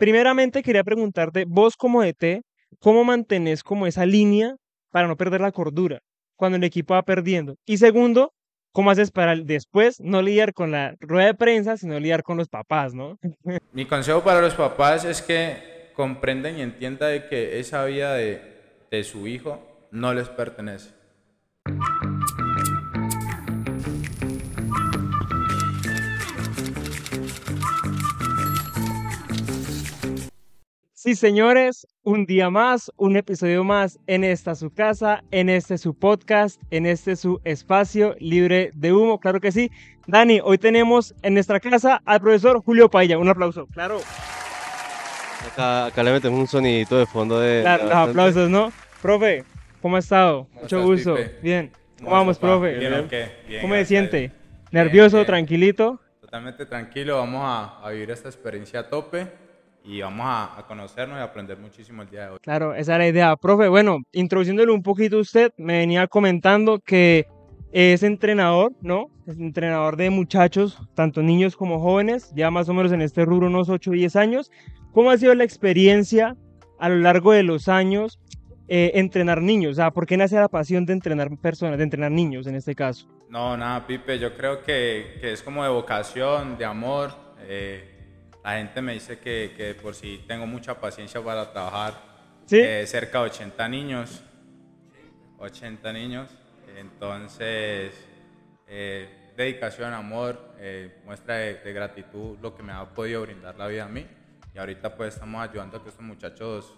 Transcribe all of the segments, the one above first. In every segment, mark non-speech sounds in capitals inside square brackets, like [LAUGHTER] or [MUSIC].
primeramente quería preguntarte, vos como DT, ¿cómo mantenés como esa línea para no perder la cordura cuando el equipo va perdiendo? Y segundo, ¿cómo haces para después no lidiar con la rueda de prensa, sino lidiar con los papás, ¿no? [LAUGHS] Mi consejo para los papás es que comprendan y entiendan que esa vida de, de su hijo no les pertenece. Sí, señores, un día más, un episodio más en esta su casa, en este su podcast, en este su espacio libre de humo, claro que sí. Dani, hoy tenemos en nuestra casa al profesor Julio Paella, un aplauso, claro. Acá, acá le metemos un sonidito de fondo de... Claro, los aplausos, ¿no? Profe, ¿cómo ha estado? ¿Cómo Mucho estás, gusto. Pipe? Bien. ¿Cómo ¿Cómo vamos, papá? profe? Bien, ¿Cómo se siente? ¿Nervioso, bien. tranquilito? Totalmente tranquilo, vamos a, a vivir esta experiencia a tope y vamos a, a conocernos y aprender muchísimo el día de hoy. Claro, esa es la idea. Profe, bueno, introduciéndole un poquito a usted, me venía comentando que es entrenador, ¿no? Es entrenador de muchachos, tanto niños como jóvenes, ya más o menos en este rubro unos 8 o 10 años. ¿Cómo ha sido la experiencia a lo largo de los años eh, entrenar niños? O sea, ¿por qué nace la pasión de entrenar personas, de entrenar niños en este caso? No, nada, Pipe, yo creo que, que es como de vocación, de amor. eh, la gente me dice que, que por si tengo mucha paciencia para trabajar ¿Sí? eh, cerca de 80 niños. 80 niños. Entonces, eh, dedicación, amor, eh, muestra de, de gratitud, lo que me ha podido brindar la vida a mí. Y ahorita pues estamos ayudando a que estos muchachos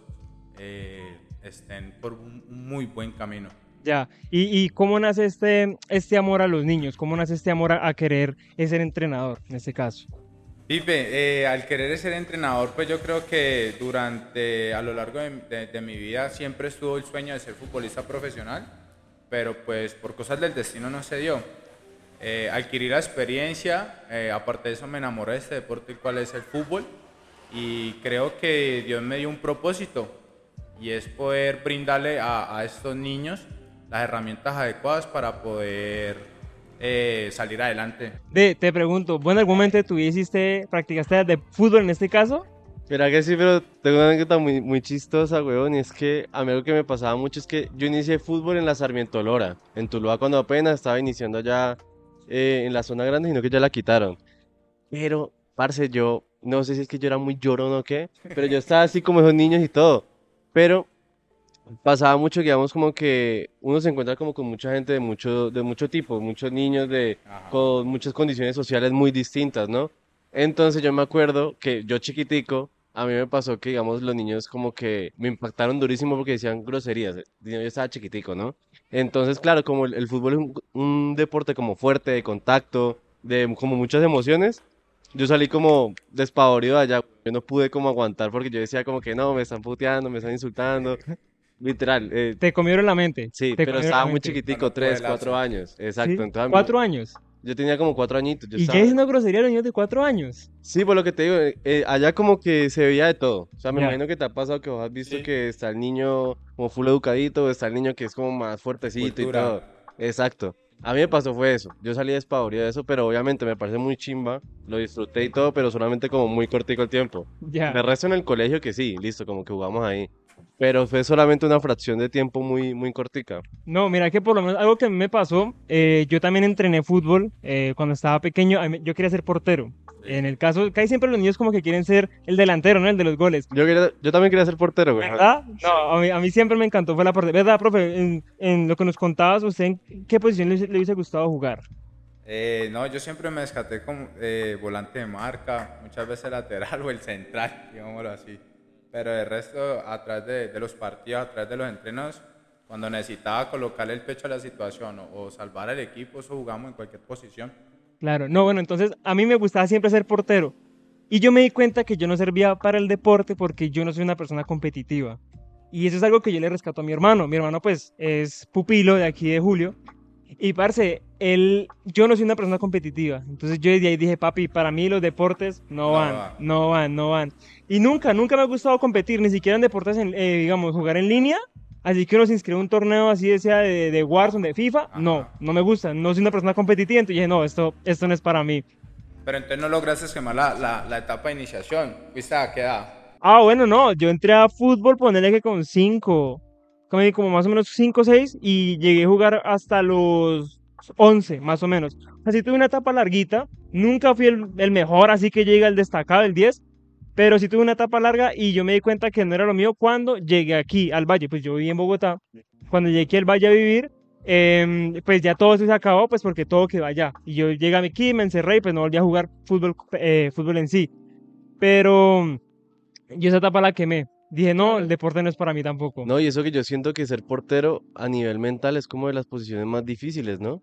eh, estén por un, un muy buen camino. Ya. ¿Y, y cómo nace este, este amor a los niños? ¿Cómo nace este amor a, a querer ser entrenador en este caso? Pipe, eh, al querer ser entrenador, pues yo creo que durante, a lo largo de, mi vida siempre estuvo el sueño de ser futbolista profesional, pero pues por cosas del destino no se dio. Eh, adquirí la experiencia, eh, aparte de eso me enamoré de este deporte, el cual es el fútbol, y creo que Dios me dio un propósito, y es poder brindarle a estos niños las herramientas adecuadas para poder eh, salir adelante. De, te pregunto, ¿vos en algún momento vida hiciste, practicaste de fútbol en este caso? Mira que sí, pero tengo una anécdota muy, muy chistosa, weón, y es que a mí algo que me pasaba mucho es que yo inicié fútbol en la Sarmiento Lora, en Tuluá, cuando apenas estaba iniciando allá eh, en la zona grande, sino que ya la quitaron. Pero, parce, yo no sé si es que yo era muy llorón o qué, pero yo estaba así como esos niños y todo. Pero pasaba mucho, digamos, como que uno se encuentra como con mucha gente de mucho, de mucho tipo, muchos niños de, Ajá. con muchas condiciones sociales muy distintas, ¿no? Entonces yo me acuerdo que yo chiquitico, a mí me pasó que, digamos, los niños como que me impactaron durísimo porque decían groserías. Yo estaba chiquitico, ¿no? Entonces, claro, como el, el fútbol es un, un deporte como fuerte, de contacto, de como muchas emociones, yo salí como despavorido de allá. Yo no pude como aguantar porque yo decía como que no, me están puteando, me están insultando. Literal, eh, Te comieron la mente. sí, te pero estaba muy chiquitico, tres, el cuatro años. ¿Sí? Exacto. entonces a mí- ¿Cuatro años? Yo tenía como cuatro añitos. yo ¿Y estaba- ya diciendo grosería a los niños de cuatro años? Sí, por lo que te digo, eh, eh, allá como que se veía de todo. O sea, me Ya. imagino que te ha pasado que vos has visto Sí. que está el niño como full educadito, o está el niño que es como más fuertecito y Cultura. todo. Exacto. A mí me pasó fue eso. Yo salí despavorido de eso, pero obviamente me parece muy chimba. Lo disfruté y todo, pero solamente como muy cortico el tiempo. Ya. De resto en el colegio que sí, listo, como que jugamos ahí. Pero fue solamente una fracción de tiempo muy, muy cortica. No, mira que por lo menos algo que a mí me pasó, eh, yo también entrené fútbol eh, cuando estaba pequeño, yo quería ser portero. En el caso, casi siempre los niños como que quieren ser el delantero, ¿no? El de los goles. Yo, quería- yo también quería ser portero, güey. ¿Verdad? No, a mí, a mí siempre me encantó fue la portería. ¿Verdad, profe? En, en lo que nos contabas, ¿usted en qué posición le, hubiese- le hubiese gustado jugar? Eh, no, yo siempre me descaté como eh, volante de marca, muchas veces lateral [LAUGHS] o el central, digámoslo así. Pero de resto, a través de, de los partidos, a través de los entrenos, cuando necesitaba colocarle el pecho a la situación o, o salvar al equipo, eso jugamos en cualquier posición. Claro, no, bueno, entonces a mí me gustaba siempre ser portero. Y yo me di cuenta que yo no servía para el deporte porque yo no soy una persona competitiva. Y eso es algo que yo le rescato a mi hermano. Mi hermano, pues, es pupilo de aquí de Julio. Y, parce, él, yo no soy una persona competitiva. Entonces yo desde ahí dije, papi, para mí los deportes no, van, va. no van, no van. Y nunca, nunca me ha gustado competir, ni siquiera en deportes, en, eh, digamos, jugar en línea. Así que uno se inscribe a un torneo así, sea de, de Warzone, de FIFA. No, Ajá. no me gusta. No soy una persona competitiva. Entonces dije, no, esto, esto no es para mí. Pero entonces no lograste quemar la, la, la etapa de iniciación. ¿Fuiste a qué edad? Ah, bueno, no, yo entré a fútbol, ponerle que con 5, como, como más o menos 5 o 6, y llegué a jugar hasta los 11, más o menos. Así tuve una etapa larguita, nunca fui el, el mejor, así que llegué al destacado, el 10, pero sí tuve una etapa larga y yo me di cuenta que no era lo mío cuando llegué aquí al Valle, pues yo viví en Bogotá, cuando llegué aquí al Valle a vivir, em, pues ya todo se acabó, pues porque todo quedó allá. Y yo llegué aquí, me encerré y pues no volví a jugar fútbol, eh, fútbol en sí. Pero yo esa etapa la quemé. Dije, no, el deporte no es para mí tampoco. No, y eso que yo siento que ser portero a nivel mental es como de las posiciones más difíciles, ¿no?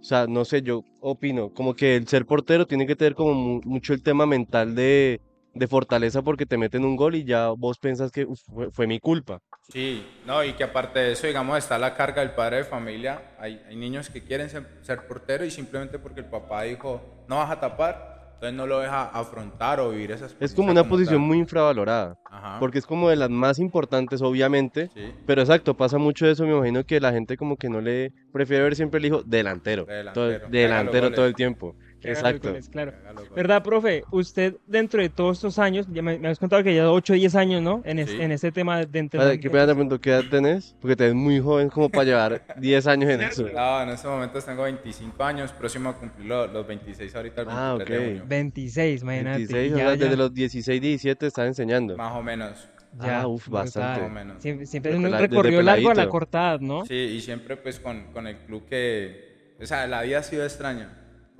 O sea, no sé, yo opino, como que el ser portero tiene que tener como mu- mucho el tema mental de, de fortaleza porque te meten un gol y ya vos pensás que "Uf, fue, fue mi culpa. Sí, no, y que aparte de eso, digamos, está la carga del padre de familia. Hay, hay niños que quieren ser, ser portero y simplemente porque el papá dijo, no vas a tapar, entonces no lo deja afrontar o vivir esas Es como una posición tal. muy infravalorada, Ajá. porque es como de las más importantes, obviamente, Sí, pero exacto, pasa mucho eso, me imagino que la gente como que no le prefiere ver siempre el hijo delantero, todo, delantero, todo el tiempo. Los Exacto. goles, claro. los. ¿Verdad, profe? Usted, dentro de todos estos años, ya me, me has contado que ya 8 o 10 años, ¿no? En, es- Sí. en este tema de entrenamiento. ¿Qué pena te pregunto qué edad tenés? Porque te ves muy joven como para llevar [LAUGHS] 10 años en eso. No, en estos momentos tengo 25 años, próximo a cumplir lo- los 26 ahorita el 23 Ah, de ok. junio. 26, imagínate. 26, o ya, sea, ya, desde los 16, 17 estás enseñando. Más o menos. ya, Ah, uf, bastante. Más o menos. Siempre, siempre es un recorrido largo a la peladito. corta edad, ¿no? Sí, y siempre pues con, con el club que, o sea, la vida ha sido extraña,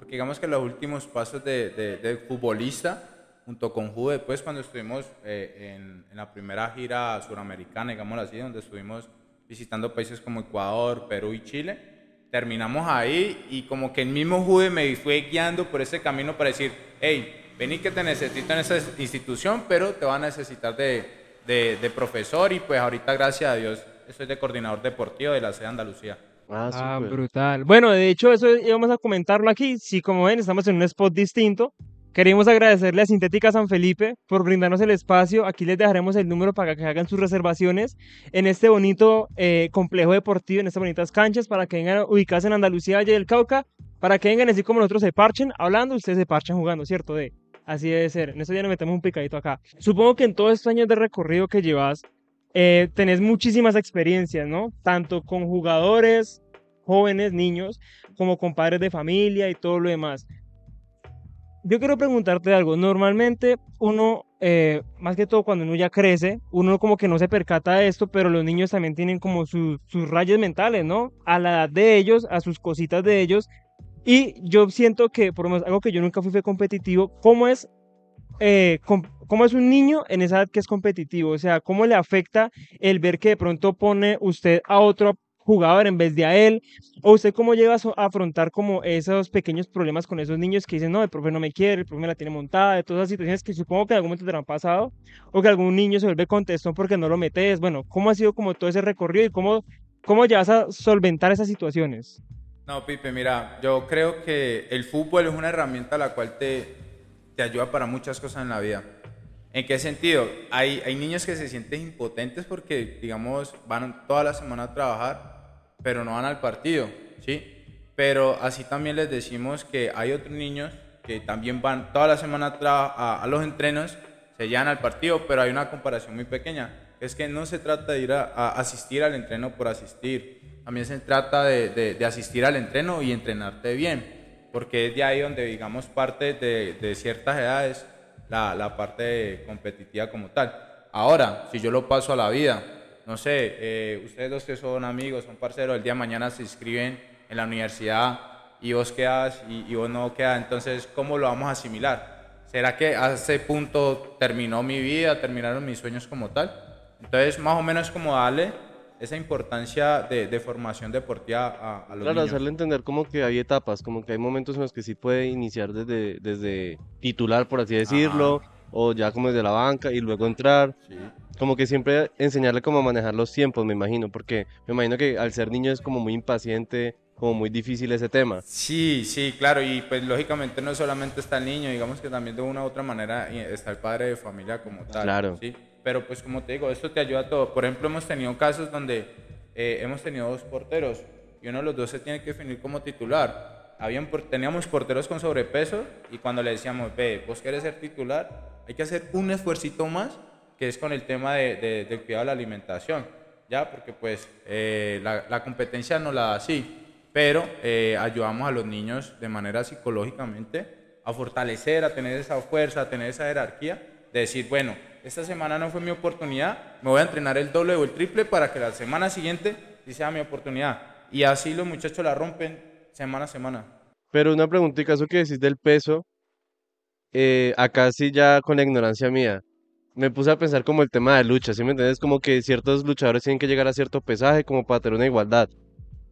porque digamos que los últimos pasos de, de, de futbolista, junto con Juve, pues cuando estuvimos eh, en, en la primera gira suramericana, digámoslo así, donde estuvimos visitando países como Ecuador, Perú y Chile, terminamos ahí y como que el mismo Juve me fue guiando por ese camino para decir, hey, vení que te necesito en esa institución, pero te va a necesitar de, de, de profesor y pues ahorita gracias a Dios estoy de coordinador deportivo de la sede de Andalucía. Ah, Ah, brutal. Bueno, de hecho, eso íbamos a comentarlo aquí. Sí, como ven, estamos en un spot distinto. Queremos agradecerle a Sintética San Felipe por brindarnos el espacio. Aquí les dejaremos el número para que hagan sus reservaciones en este bonito eh, complejo deportivo, en estas bonitas canchas, para que vengan ubicadas en Andalucía, Valle del Cauca, para que vengan así como nosotros se parchen hablando, ustedes se parchan jugando, ¿cierto? De, así debe ser. En esto ya nos metemos un picadito acá. Supongo que en todos estos años de recorrido que llevas, eh, tenés muchísimas experiencias, ¿no? Tanto con jugadores, jóvenes, niños, como con padres de familia y todo lo demás. Yo quiero preguntarte algo. Normalmente uno, eh, más que todo cuando uno ya crece, uno como que no se percata de esto, pero los niños también tienen como su- sus rayas mentales, ¿no? A la edad de ellos, a sus cositas de ellos. Y yo siento que, por lo menos, algo que yo nunca fui fue competitivo, ¿cómo es eh, com- cómo es un niño en esa edad que es competitivo? O sea, ¿cómo le afecta el ver que de pronto pone usted a otro jugador en vez de a él? ¿O usted cómo llega a so- a afrontar como esos pequeños problemas con esos niños que dicen, no, el profe no me quiere, el profe me la tiene montada, de todas esas situaciones que supongo que en algún momento te han pasado? O que algún niño se vuelve contestón porque no lo metes. Bueno, ¿cómo ha sido como todo ese recorrido y cómo, cómo llevas a solventar esas situaciones? No, Pipe, mira, yo creo que el fútbol es una herramienta la cual te, te ayuda para muchas cosas en la vida. ¿En qué sentido? Hay, hay niños que se sienten impotentes porque, digamos, van toda la semana a trabajar, pero no van al partido, ¿sí? Pero así también les decimos que hay otros niños que también van toda la semana a, a los entrenos, se llevan al partido, pero hay una comparación muy pequeña. Es que no se trata de ir a, a asistir al entreno por asistir, también se trata de, de- de asistir al entreno y entrenarte bien, porque es de ahí donde, digamos, parte de, de ciertas edades la, la parte competitiva como tal. Ahora, si yo lo paso a la vida, no sé, eh, ustedes dos que son amigos, son parceros, el día de mañana se inscriben en la universidad y vos quedas y, y vos no quedas, entonces, ¿cómo lo vamos a asimilar? ¿Será que a ese punto terminó mi vida, terminaron mis sueños como tal? Entonces, más o menos como darle esa importancia de, de formación deportiva a, a los Claro, niños. hacerle entender como que hay etapas, como que hay momentos en los que sí puede iniciar desde, desde titular, por así decirlo, o ya como desde la banca y luego entrar. Sí. Como que siempre enseñarle cómo manejar los tiempos, me imagino, porque me imagino que al ser niño es como muy impaciente, como muy difícil ese tema. Sí, sí, claro, y pues lógicamente no solamente está el niño, digamos que también de una u otra manera eh, está el padre de familia como tal. Claro. ¿sí? Pero pues como te digo, esto te ayuda a todo. Por ejemplo, hemos tenido casos donde eh, hemos tenido dos porteros y uno de los dos se tiene que definir como titular. Habían, teníamos porteros con sobrepeso y cuando le decíamos, ve, vos querés ser titular, hay que hacer un esfuercito más que es con el tema de, de- del cuidado de la alimentación, ¿ya? Porque pues eh, la, la competencia no la da así, pero eh, ayudamos a los niños de manera psicológicamente a fortalecer, a tener esa fuerza, a tener esa jerarquía, de decir, bueno, esta semana no fue mi oportunidad, me voy a entrenar el doble o el triple para que la semana siguiente sea mi oportunidad. Y así los muchachos la rompen semana a semana. Pero una preguntita, eso que decís del peso, eh, acá sí ya con la ignorancia mía, me puse a pensar como el tema de lucha, ¿sí me entiendes? Como que ciertos luchadores tienen que llegar a cierto pesaje como para tener una igualdad.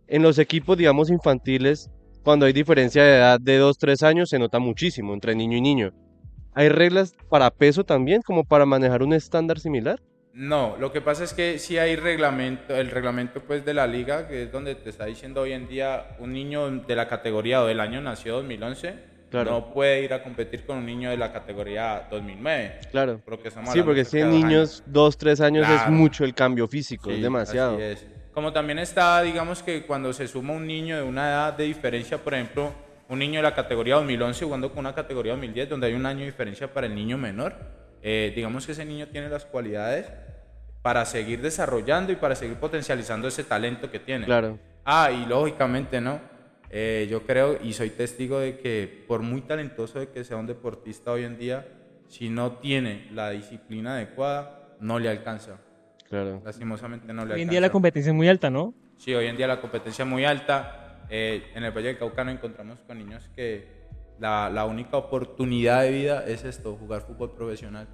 En los equipos, digamos, infantiles, cuando hay diferencia de edad de 2, 3 años, se nota muchísimo entre niño y niño. ¿Hay reglas para peso también, como para manejar un estándar similar? No, lo que pasa es que sí hay reglamento, el reglamento pues de la liga, que es donde te está diciendo hoy en día un niño de la categoría o del año nació 2011, Claro. no puede ir a competir con un niño de la categoría 2009. Claro. Porque Sí, porque si dos niños, años. 2, 3 años es Claro. mucho el cambio físico, es Sí, demasiado. así es. Como también está, digamos que cuando se suma un niño de una edad de diferencia, por ejemplo, un niño de la categoría 2011 jugando con una categoría 2010, donde hay un año de diferencia para el niño menor, eh, digamos que ese niño tiene las cualidades para seguir desarrollando y para seguir potencializando ese talento que tiene. Claro. Ah, y lógicamente, ¿no? Eh, yo creo y soy testigo de que por muy talentoso de que sea un deportista hoy en día, si no tiene la disciplina adecuada, no le alcanza. Claro. Lastimosamente no le Hoy en alcanza. día la competencia es muy alta, ¿no? Sí, hoy en día la competencia es muy alta. Eh, en el Valle del Cauca nos encontramos con niños que la, la única oportunidad de vida es esto, jugar fútbol profesional.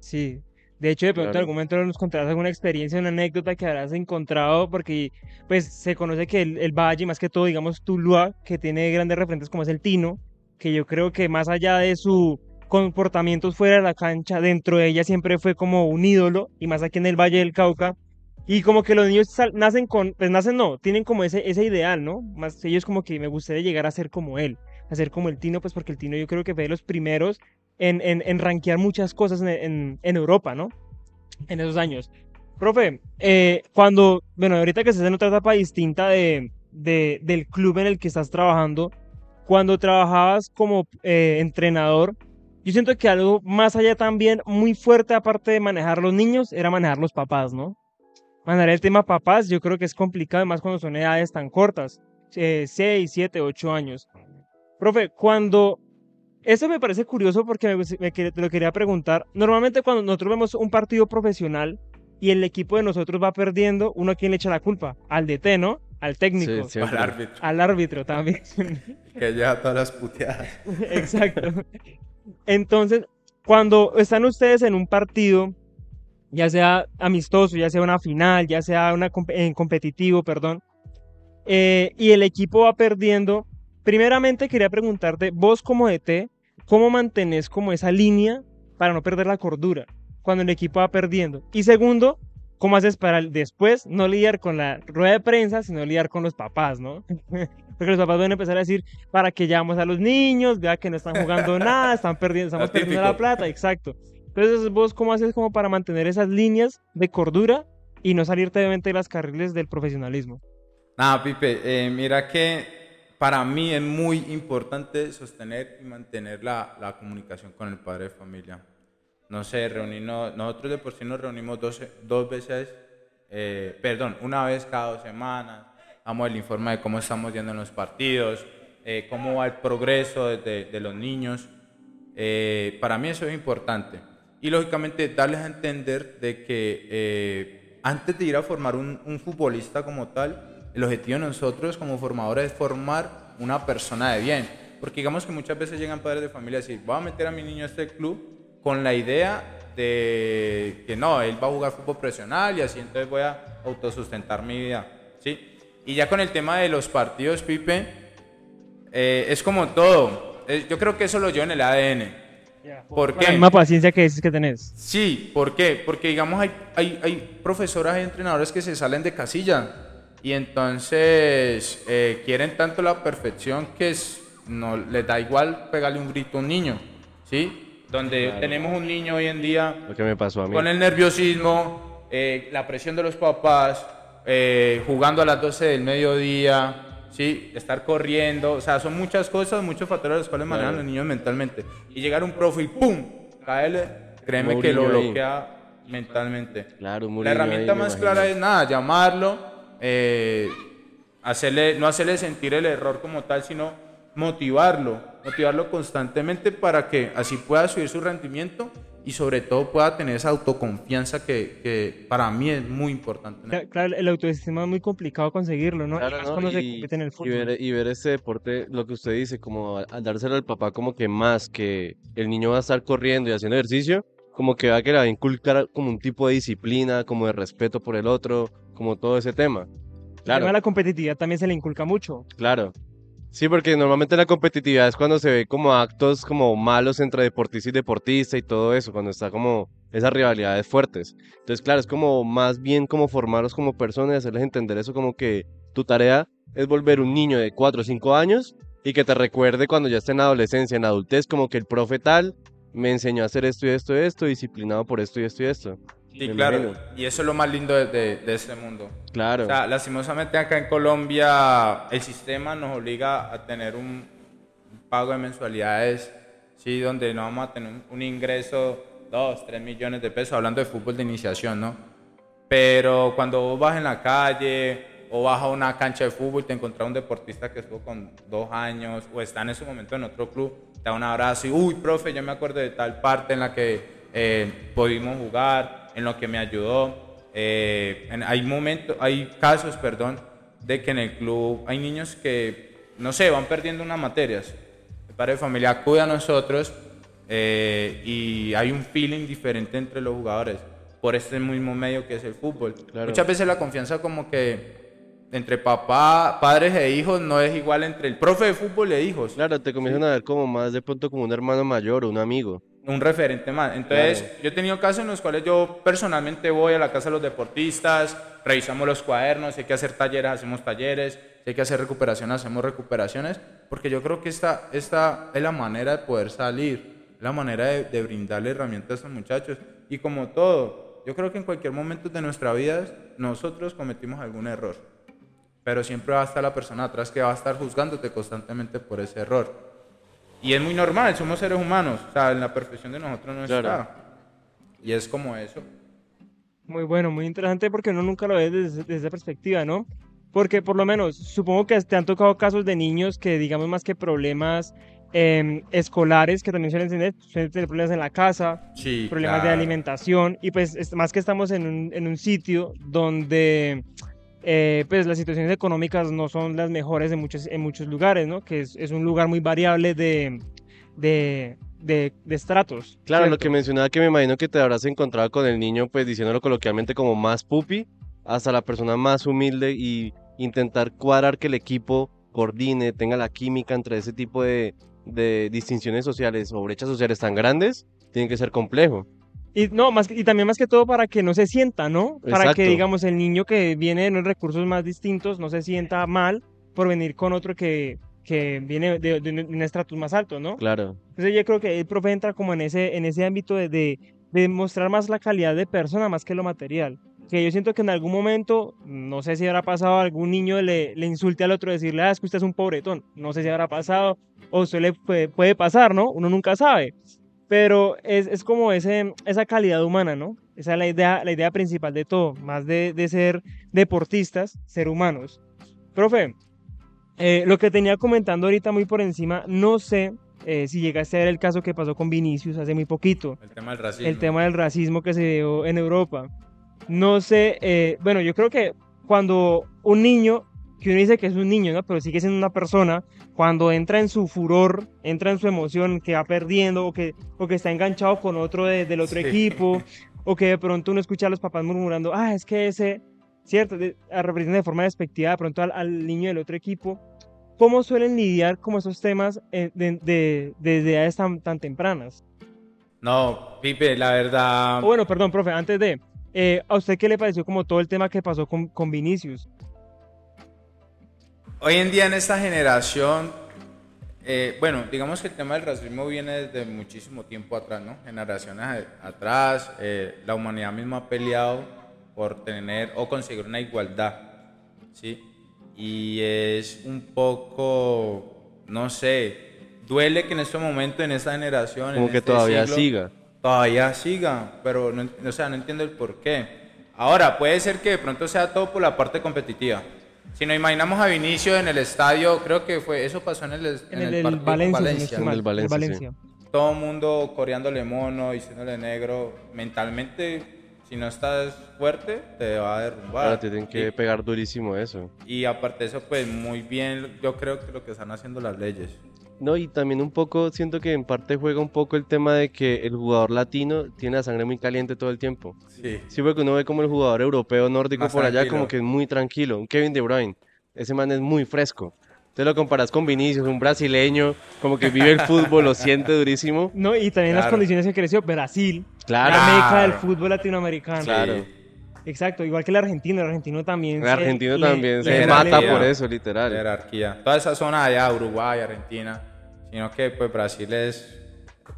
Sí. De hecho, de pronto Claro. algún momento nos contarás alguna experiencia, una anécdota que habrás encontrado, porque pues se conoce que el, el Valle, más que todo, digamos, Tuluá, que tiene grandes referentes como es el Tino, que yo creo que más allá de su comportamientos fuera de la cancha, dentro de ella siempre fue como un ídolo, y más aquí en el Valle del Cauca. Y como que los niños sal- nacen con, pues nacen no, tienen como ese, ese ideal, ¿no? Más ellos como que me gustaría llegar a ser como él, a ser como el Tino, pues porque el Tino yo creo que fue de los primeros en, en, en rankear muchas cosas en, en, en Europa, ¿no? En esos años. Profe, eh, cuando, bueno, ahorita que estás en otra etapa distinta de, de- del club en el que estás trabajando, cuando trabajabas como eh, entrenador, yo siento que algo más allá también muy fuerte, aparte de manejar los niños, era manejar los papás, ¿no? Manejar el tema papás, yo creo que es complicado, además cuando son edades tan cortas, 6, 7, 8 años. Profe, cuando eso me parece curioso porque me, me te lo quería preguntar. Normalmente cuando nosotros vemos un partido profesional y el equipo de nosotros va perdiendo, ¿uno a quién le echa la culpa? Al DT, ¿no? Al técnico. Sí. Al árbitro, Al árbitro también. [LAUGHS] que lleva todas las puteadas. Exacto. Entonces, cuando están ustedes en un partido, ya sea amistoso, ya sea una final, ya sea una en competitivo, perdón, eh, y el equipo va perdiendo, primeramente quería preguntarte, vos como DT, ¿cómo mantenés como esa línea para no perder la cordura cuando el equipo va perdiendo? Y segundo, ¿cómo haces para después no lidiar con la rueda de prensa, sino lidiar con los papás, ¿no? [LAUGHS] Porque los papás van a empezar a decir, para que llamamos a los niños, vea que no están jugando [LAUGHS] nada, están perdiendo, estamos perdiendo la plata, exacto. Entonces, vos cómo haces como para mantener esas líneas de cordura y no salirte obviamente de las carriles del profesionalismo? Nada, Pipe, eh, mira que para mí es muy importante sostener y mantener la, la comunicación con el padre de familia. No sé, reunirnos, nosotros de por sí nos reunimos dos, dos veces, eh, perdón, una vez cada dos semanas, damos el informe de cómo estamos yendo en los partidos, eh, cómo va el progreso de, de- de los niños. Eh, para mí eso es importante. Y lógicamente darles a entender de que eh, antes de ir a formar un, un futbolista como tal, el objetivo de nosotros como formadores es formar una persona de bien. Porque digamos que muchas veces llegan padres de familia a decir, voy a meter a mi niño a este club con la idea de que no, él va a jugar fútbol profesional y así entonces voy a autosustentar mi vida. ¿sí? Y ya con el tema de los partidos, Pipe, eh, es como todo. Eh, yo creo que eso lo llevo en el ADN. ¿Por Con la qué? misma paciencia que dices que tenés. Sí, ¿por qué? Porque digamos hay, hay, hay profesoras y entrenadores que se salen de casilla y entonces eh, quieren tanto la perfección que es, no les da igual pegarle un grito a un niño, ¿sí? Donde Claro. tenemos un niño hoy en día Lo que me pasó a mí. con el nerviosismo, eh, la presión de los papás, eh, jugando a las 12 del mediodía, ¿sí? estar corriendo, o sea, son muchas cosas, muchos factores los cuales manejan los niños mentalmente. Y llegar un profe y ¡pum! créeme que lo ahí. bloquea mentalmente. Claro, La Mourinho ahí, herramienta más clara es nada, llamarlo, eh, hacerle, no hacerle sentir el error como tal, sino motivarlo, motivarlo constantemente para que así pueda subir su rendimiento y sobre todo pueda tener esa autoconfianza que, que para mí es muy importante. ¿no? Cla- Claro, el autoestima es muy complicado conseguirlo, ¿no? Y Claro, más ¿no? cuando se Y- compite en el y fútbol. ver, y ver ese deporte, lo que usted dice, como a- al dárselo al papá, como que más que el niño va a estar corriendo y haciendo ejercicio, como que va que le va a inculcar como un tipo de disciplina, como de respeto por el otro, como todo ese tema. El Claro, tema de la competitividad también se le inculca mucho. claro. Sí, porque normalmente la competitividad es cuando se ve como actos como malos entre deportista y deportista y todo eso, cuando está como esas rivalidades fuertes. Entonces, claro, es como más bien como formarlos como personas y hacerles entender eso como que tu tarea es volver un niño de 4 o 5 años y que te recuerde cuando ya esté en adolescencia, en adultez, como que el profe tal me enseñó a hacer esto y esto y esto, disciplinado por esto y esto y esto. Y me claro, y eso es lo más lindo de, de- de este mundo. Claro. O sea, lastimosamente acá en Colombia el sistema nos obliga a tener un, un pago de mensualidades, sí, donde no vamos a tener un, un ingreso, 2, 3 millones de pesos, hablando de fútbol de iniciación, ¿no? Pero cuando vos vas en la calle o vas a una cancha de fútbol y te encontrás un deportista que estuvo con dos años o está en ese momento en otro club, te da un abrazo y, uy, profe, yo me acuerdo de tal parte en la que eh, pudimos jugar, en lo que me ayudó. Eh, en- hay momentos, hay casos, perdón, de que en el club hay niños que, no sé, van perdiendo unas materias. El padre de familia acude a nosotros eh, y hay un feeling diferente entre los jugadores por este mismo medio que es el fútbol. Claro. Muchas veces la confianza como que entre papá, padres e hijos no es igual entre el profe de fútbol e hijos. Claro, te comienzan a ver como más de pronto como un hermano mayor o un amigo. Un referente más. Entonces, Claro. yo he tenido casos en los cuales yo personalmente voy a la casa de los deportistas, revisamos los cuadernos, si hay que hacer talleres, hacemos talleres, si hay que hacer recuperación, hacemos recuperaciones, porque yo creo que esta, esta es la manera de poder salir, la manera de, de brindarle herramientas a estos muchachos. Y como todo, yo creo que en cualquier momento de nuestra vida nosotros cometimos algún error, pero siempre va a estar la persona atrás que va a estar juzgándote constantemente por ese error. Y es muy normal, somos seres humanos, o sea, en la perfección de nosotros no Claro. está. Y es como eso. Muy bueno, muy interesante porque uno nunca lo ve desde, desde esa perspectiva, ¿no? Porque por lo menos, supongo que te han tocado casos de niños que, digamos, más que problemas em, escolares, que también suelen tener, suelen tener problemas en la casa, Sí, problemas de claro. alimentación, y pues es- más que estamos en un, en un sitio donde eh, pues las situaciones económicas no son las mejores en muchos, en muchos lugares, ¿no? Que es, es un lugar muy variable de, de, de, de estratos. Claro, lo ¿cierto? que mencionaba que me imagino que te habrás encontrado con el niño, pues diciéndolo coloquialmente como más pupi, hasta la persona más humilde y intentar cuadrar que el equipo coordine, tenga la química entre ese tipo de, de distinciones sociales o brechas sociales tan grandes, tiene que ser complejo. Y, no, más, y también más que todo para que no se sienta, ¿no? Para que, Exacto. digamos, el niño que viene de unos recursos más distintos no se sienta mal por venir con otro que, que viene de, de un estratus más alto, ¿no? Claro, Entonces yo creo que el profe entra como en ese, en ese ámbito de, de, de mostrar más la calidad de persona más que lo material. Que yo siento que en algún momento, no sé si habrá pasado, algún niño le, le insulte al otro, decirle, ah, es que usted es un pobretón. No sé si habrá pasado, o suele, puede, puede pasar, ¿no? Uno nunca sabe. Pero es, es como ese, esa calidad humana, ¿no? Esa es la idea, la idea principal de todo, más de, de ser deportistas, ser humanos. Profe, eh, lo que tenía comentando ahorita muy por encima, no sé eh, si llegaste a ver el caso que pasó con Vinicius hace muy poquito, El tema del racismo. el tema del racismo que se dio en Europa. No sé, eh, bueno, yo creo que cuando un niño, que uno dice que es un niño, ¿no? Pero sigue siendo una persona, cuando entra en su furor, entra en su emoción, que va perdiendo o que, o que está enganchado con otro de- del otro Sí. equipo, o que de pronto uno escucha a los papás murmurando, ah, es que ese, cierto, de, a- de forma despectiva de pronto al, al niño del otro equipo. ¿Cómo suelen lidiar con esos temas eh, de, de- desde edades tan, tan tempranas? No, Pipe, la verdad. Bueno, perdón, profe, antes de, eh, ¿a usted qué le pareció como todo el tema que pasó con, con Vinicius? Hoy en día en esta generación, eh, bueno, digamos que el tema del racismo viene desde muchísimo tiempo atrás, ¿no? Generaciones atrás, eh, la humanidad misma ha peleado por tener o conseguir una igualdad, ¿sí? Y es un poco, no sé, duele que en este momento, en esta generación, como en que este todavía siglo, siga. todavía siga, pero no, o sea, no entiendo el por qué. Ahora, puede ser que de pronto sea todo por la parte competitiva. Si nos imaginamos a Vinicio en el estadio, creo que fue eso pasó en el, en En el, el, con Valencia, Valencia. En el Valencia, sí. Valencia. Todo el mundo coreándole mono, diciéndole negro. Mentalmente, si no estás fuerte, te va a derrumbar. Ahora te tienen que Y- pegar durísimo eso. Y aparte de eso, pues muy bien, yo creo que lo que están haciendo las leyes. No, y también un poco, siento que en parte juega un poco el tema de que el jugador latino tiene la sangre muy caliente todo el tiempo. Sí. Sí, porque uno ve como el jugador europeo nórdico Más por allá tranquilo. como que es muy tranquilo. Un Kevin De Bruyne, ese man es muy fresco. Te lo comparas con Vinicius, un brasileño, como que vive el [LAUGHS] fútbol, lo siente durísimo. No, y también las Claro. condiciones que creció Brasil, Claro, la meca del Claro. fútbol latinoamericano. claro. Sí. Exacto, igual que el argentino, el argentino también. El se- argentino le- también le se le mata por eso, literal. Jerarquía. Toda esa zona allá, Uruguay, Argentina. Sino que pues Brasil es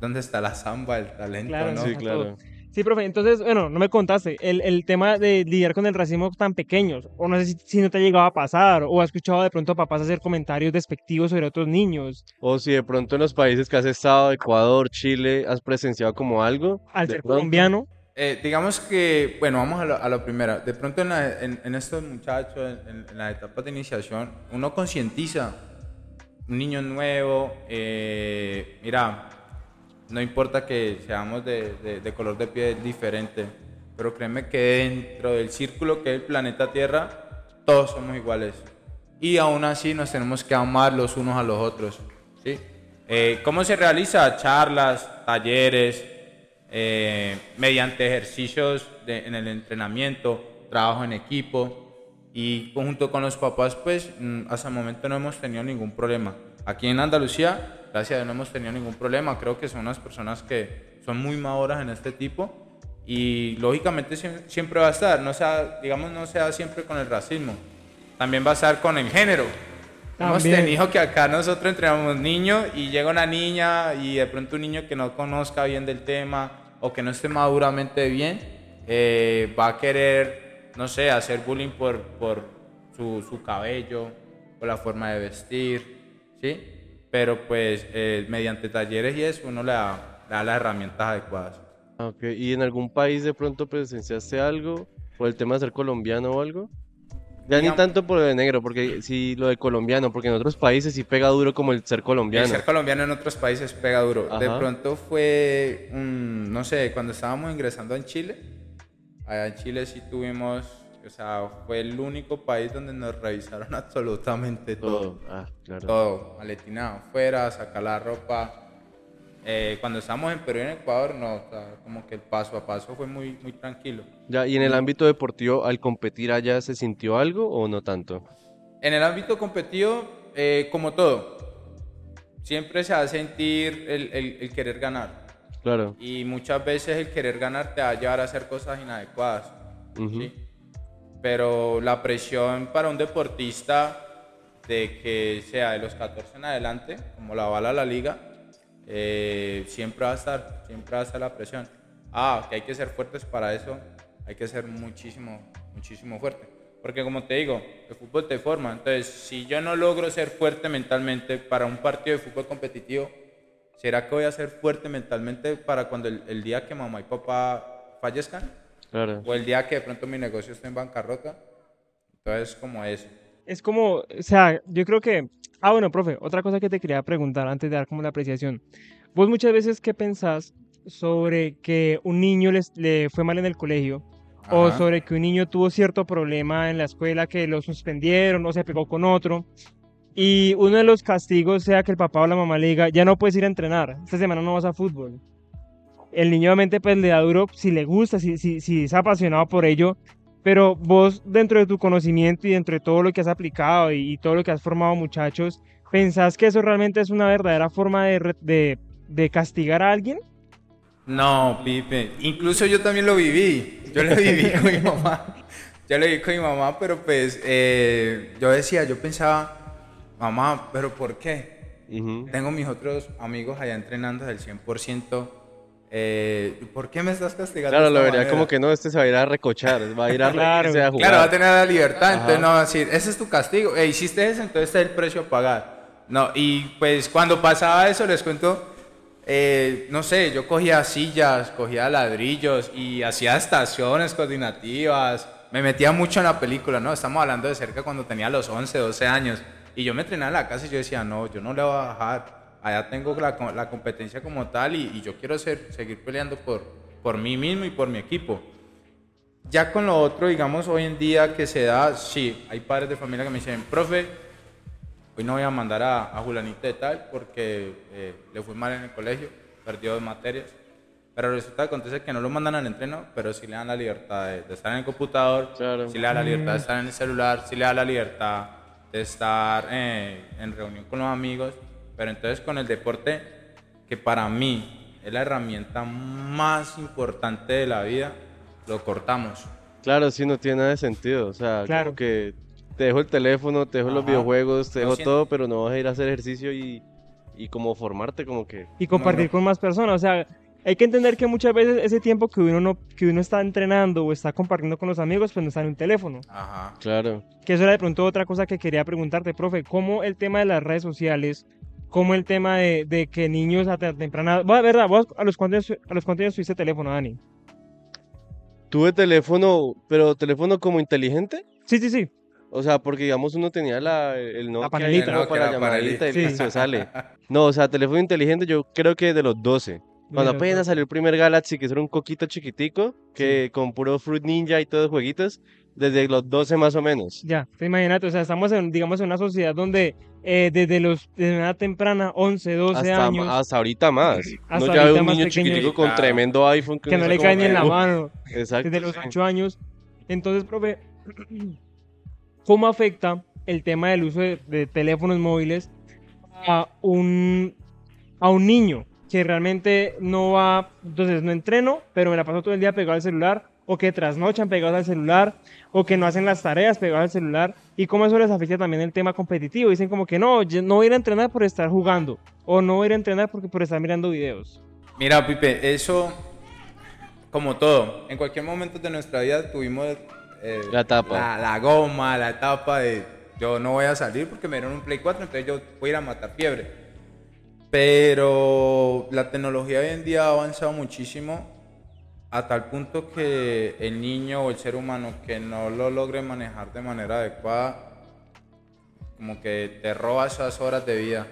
donde está la samba, el talento, Claro, ¿no? Sí, claro. Sí, profe, entonces, bueno, no me contaste, el, el tema de lidiar con el racismo tan pequeños, o no sé si, si no te ha llegado a pasar, o has escuchado de pronto a papás hacer comentarios despectivos sobre otros niños, O si de pronto en los países que has estado, Ecuador, Chile, has presenciado como algo. al ser pronto. colombiano, Eh, digamos que, bueno, vamos a lo, a lo primero. De pronto en, la- en- en estos muchachos, en, en las etapas de iniciación, uno concientiza. Un niño nuevo, eh, mira, no importa que seamos de, color de piel diferente, pero créeme que dentro del círculo que es el planeta Tierra, todos somos iguales. Y aún así nos tenemos que amar los unos a los otros. ¿sí? Eh, ¿Cómo se realiza? Charlas, talleres, eh, mediante ejercicios en el entrenamiento, trabajo en equipo y junto con los papás, pues mm, hasta el momento no hemos tenido ningún problema. Aquí en Andalucía, gracias a Dios no hemos tenido ningún problema. Creo que son unas personas que son muy maduras en este tipo y lógicamente siem- siempre va a estar, no sea, digamos, no sea siempre con el racismo, también va a estar con el género. Hemos tenido que acá nosotros entrenamos niños y llega una niña y de pronto un niño que no conozca bien del tema o que no esté maduramente bien, eh, va a querer, no sé, hacer bullying por, por su, su cabello, por la forma de vestir, ¿sí? Pero pues eh, mediante talleres y eso uno le da, le da las herramientas adecuadas. Ah, ok. ¿Y en algún país de pronto presenciaste algo? ¿Por el tema de ser colombiano o algo? Ya ni tanto por lo de negro, porque sí lo de colombiano, porque en otros países sí pega duro como el ser El colombiano. ser colombiano en otros países pega duro. De Ajá. pronto fue, no sé, cuando estábamos ingresando en Chile, allá en Chile sí tuvimos, o sea, fue el único país donde nos revisaron [LAUGHS] absolutamente todo. Todo. Ah, claro. Todo, maletinado, afuera, sacar la ropa. Eh, cuando estábamos en Perú y en Ecuador, no, o sea, como que el paso a paso fue muy, muy tranquilo. Ya, ¿y en el ámbito deportivo, al competir allá, se sintió algo o no tanto? En el ámbito competitivo, eh, como todo, siempre se va a sentir el- el- el querer ganar. Claro. Y muchas veces el querer ganar te va a llevar a hacer cosas inadecuadas. Ujú. ¿sí? Pero la presión para un deportista de que sea de los 14 en adelante, como la bala la liga, eh, siempre va a estar, siempre va a estar la presión. Ah, que hay que ser fuertes para eso, hay que ser muchísimo, muchísimo fuerte. Porque como te digo, el fútbol te forma. Entonces, si yo no logro ser fuerte mentalmente para un partido de fútbol competitivo, ¿será que voy a ser fuerte mentalmente para cuando el, el día que mamá y papá fallezcan? Claro. O el día que de pronto mi negocio esté en bancarrota. Entonces, como eso. es como, o sea, yo creo que, ah, bueno, profe, otra cosa que te quería preguntar antes de dar como la apreciación. Vos muchas veces, ¿qué pensás sobre que un niño les, le fue mal en el colegio? O Ajá. sobre que un niño tuvo cierto problema en la escuela que lo suspendieron o se pegó con otro. Y uno de los castigos sea que el papá o la mamá le diga, ya no puedes ir a entrenar, esta semana no vas a fútbol. El niño obviamente pues le da duro si le gusta, si, si, si es apasionado por ello, pero vos dentro de tu conocimiento y dentro de todo lo que has aplicado y, todo lo que has formado muchachos, ¿pensás que eso realmente es una verdadera forma de, de, de castigar a alguien? No, Pipe. Incluso yo también lo viví. Yo lo viví con mi mamá. Yo lo viví con mi mamá, pero pues eh, yo decía, yo pensaba, mamá, ¿pero por qué? Ujú. Tengo mis otros amigos allá entrenando del 100%. Eh, ¿Por qué me estás castigando? Claro, lo vería manera? como que no, este se va a ir a recochar, va a ir a [LAUGHS] Claro. a jugar. Claro, va a tener la libertad, Ajá. entonces no va a decir, ese es tu castigo, e hiciste eso, entonces este es el precio a pagar. No, y pues cuando pasaba eso, les cuento, eh, no sé, yo cogía sillas, cogía ladrillos y hacía estaciones coordinativas. Me metía mucho en la película, ¿no? Estamos hablando de cerca cuando tenía los 11, 12 años. Y yo me entrenaba en la casa y yo decía, no, yo no le voy a bajar. Allá tengo la, la competencia como tal y, y yo quiero ser, seguir peleando por, por mí mismo y por mi equipo. Ya con lo otro, digamos, hoy en día que se da, sí, hay padres de familia que me dicen, profe, hoy no voy a mandar a, a Julanito de tal porque eh, le fue mal en el colegio, perdió dos materias. Pero resulta que acontece que no lo mandan al entreno, pero sí le dan la libertad de, de estar en el computador, Claro. sí le dan la libertad de estar en el celular, sí le dan la libertad de estar eh, en reunión con los amigos. Pero entonces con el deporte, que para mí es la herramienta más importante de la vida, lo cortamos. Claro, sí, no tiene nada de sentido. O sea, Claro. como que te dejo el teléfono, te dejo los Ajá. videojuegos, te dejo todo, pero no vas a ir a hacer ejercicio y, y como formarte, como que. y compartir no. con más personas. O sea, hay que entender que muchas veces ese tiempo que uno, no, que uno está entrenando o está compartiendo con los amigos, pues no está en un teléfono. Ajá. Claro. Que eso era de pronto otra cosa que quería preguntarte, profe. ¿Cómo el tema de las redes sociales, cómo el tema de, de que niños a temprana... Vos, ¿verdad? ¿Vos a los cuántos, a los cuántos años tuviste teléfono, Dani? Tuve teléfono, pero teléfono como inteligente. Sí, sí, sí. O sea, porque digamos uno tenía la, el Nokia ahí panelita. El para la llamadita y panelita. listo, sale. [LAUGHS] No, o sea, teléfono inteligente yo creo que de los 12. Cuando Mira, apenas pues. salió el primer Galaxy, que era un coquito chiquitico, que con puro Fruit Ninja y todos los jueguitos, desde los 12 más o menos. Ya, te imagínate, o sea, estamos en, digamos, en una sociedad donde eh, desde los, desde una temprana, 11, 12 Hasta, años, hasta ahorita más. [CLEARS THROAT] Hasta Uno ya ve un niño chiquitico con Claro. tremendo iPhone que no uno le cae ni en la que, mano. Exacto. desde los sí. 8 años. Entonces, profe, [CLEARS THROAT] ¿cómo afecta el tema del uso de, de teléfonos móviles a un, a un niño que realmente no va, entonces no entreno, pero me la paso todo el día pegado al celular, o que trasnochan pegados al celular, o que no hacen las tareas pegados al celular, y cómo eso les afecta también el tema competitivo. Dicen como que no, yo no voy a ir a entrenar por estar jugando, o no voy a ir a entrenar porque, por estar mirando videos. Mira, Pipe, eso, como todo, en cualquier momento de nuestra vida tuvimos eh, La etapa. La, la goma, la etapa de yo no voy a salir porque me dieron un Play 4, entonces yo voy a ir a matar fiebre. Pero la tecnología hoy en día ha avanzado muchísimo a tal punto que el niño o el ser humano que no lo logre manejar de manera adecuada, como que te roba esas horas de vida.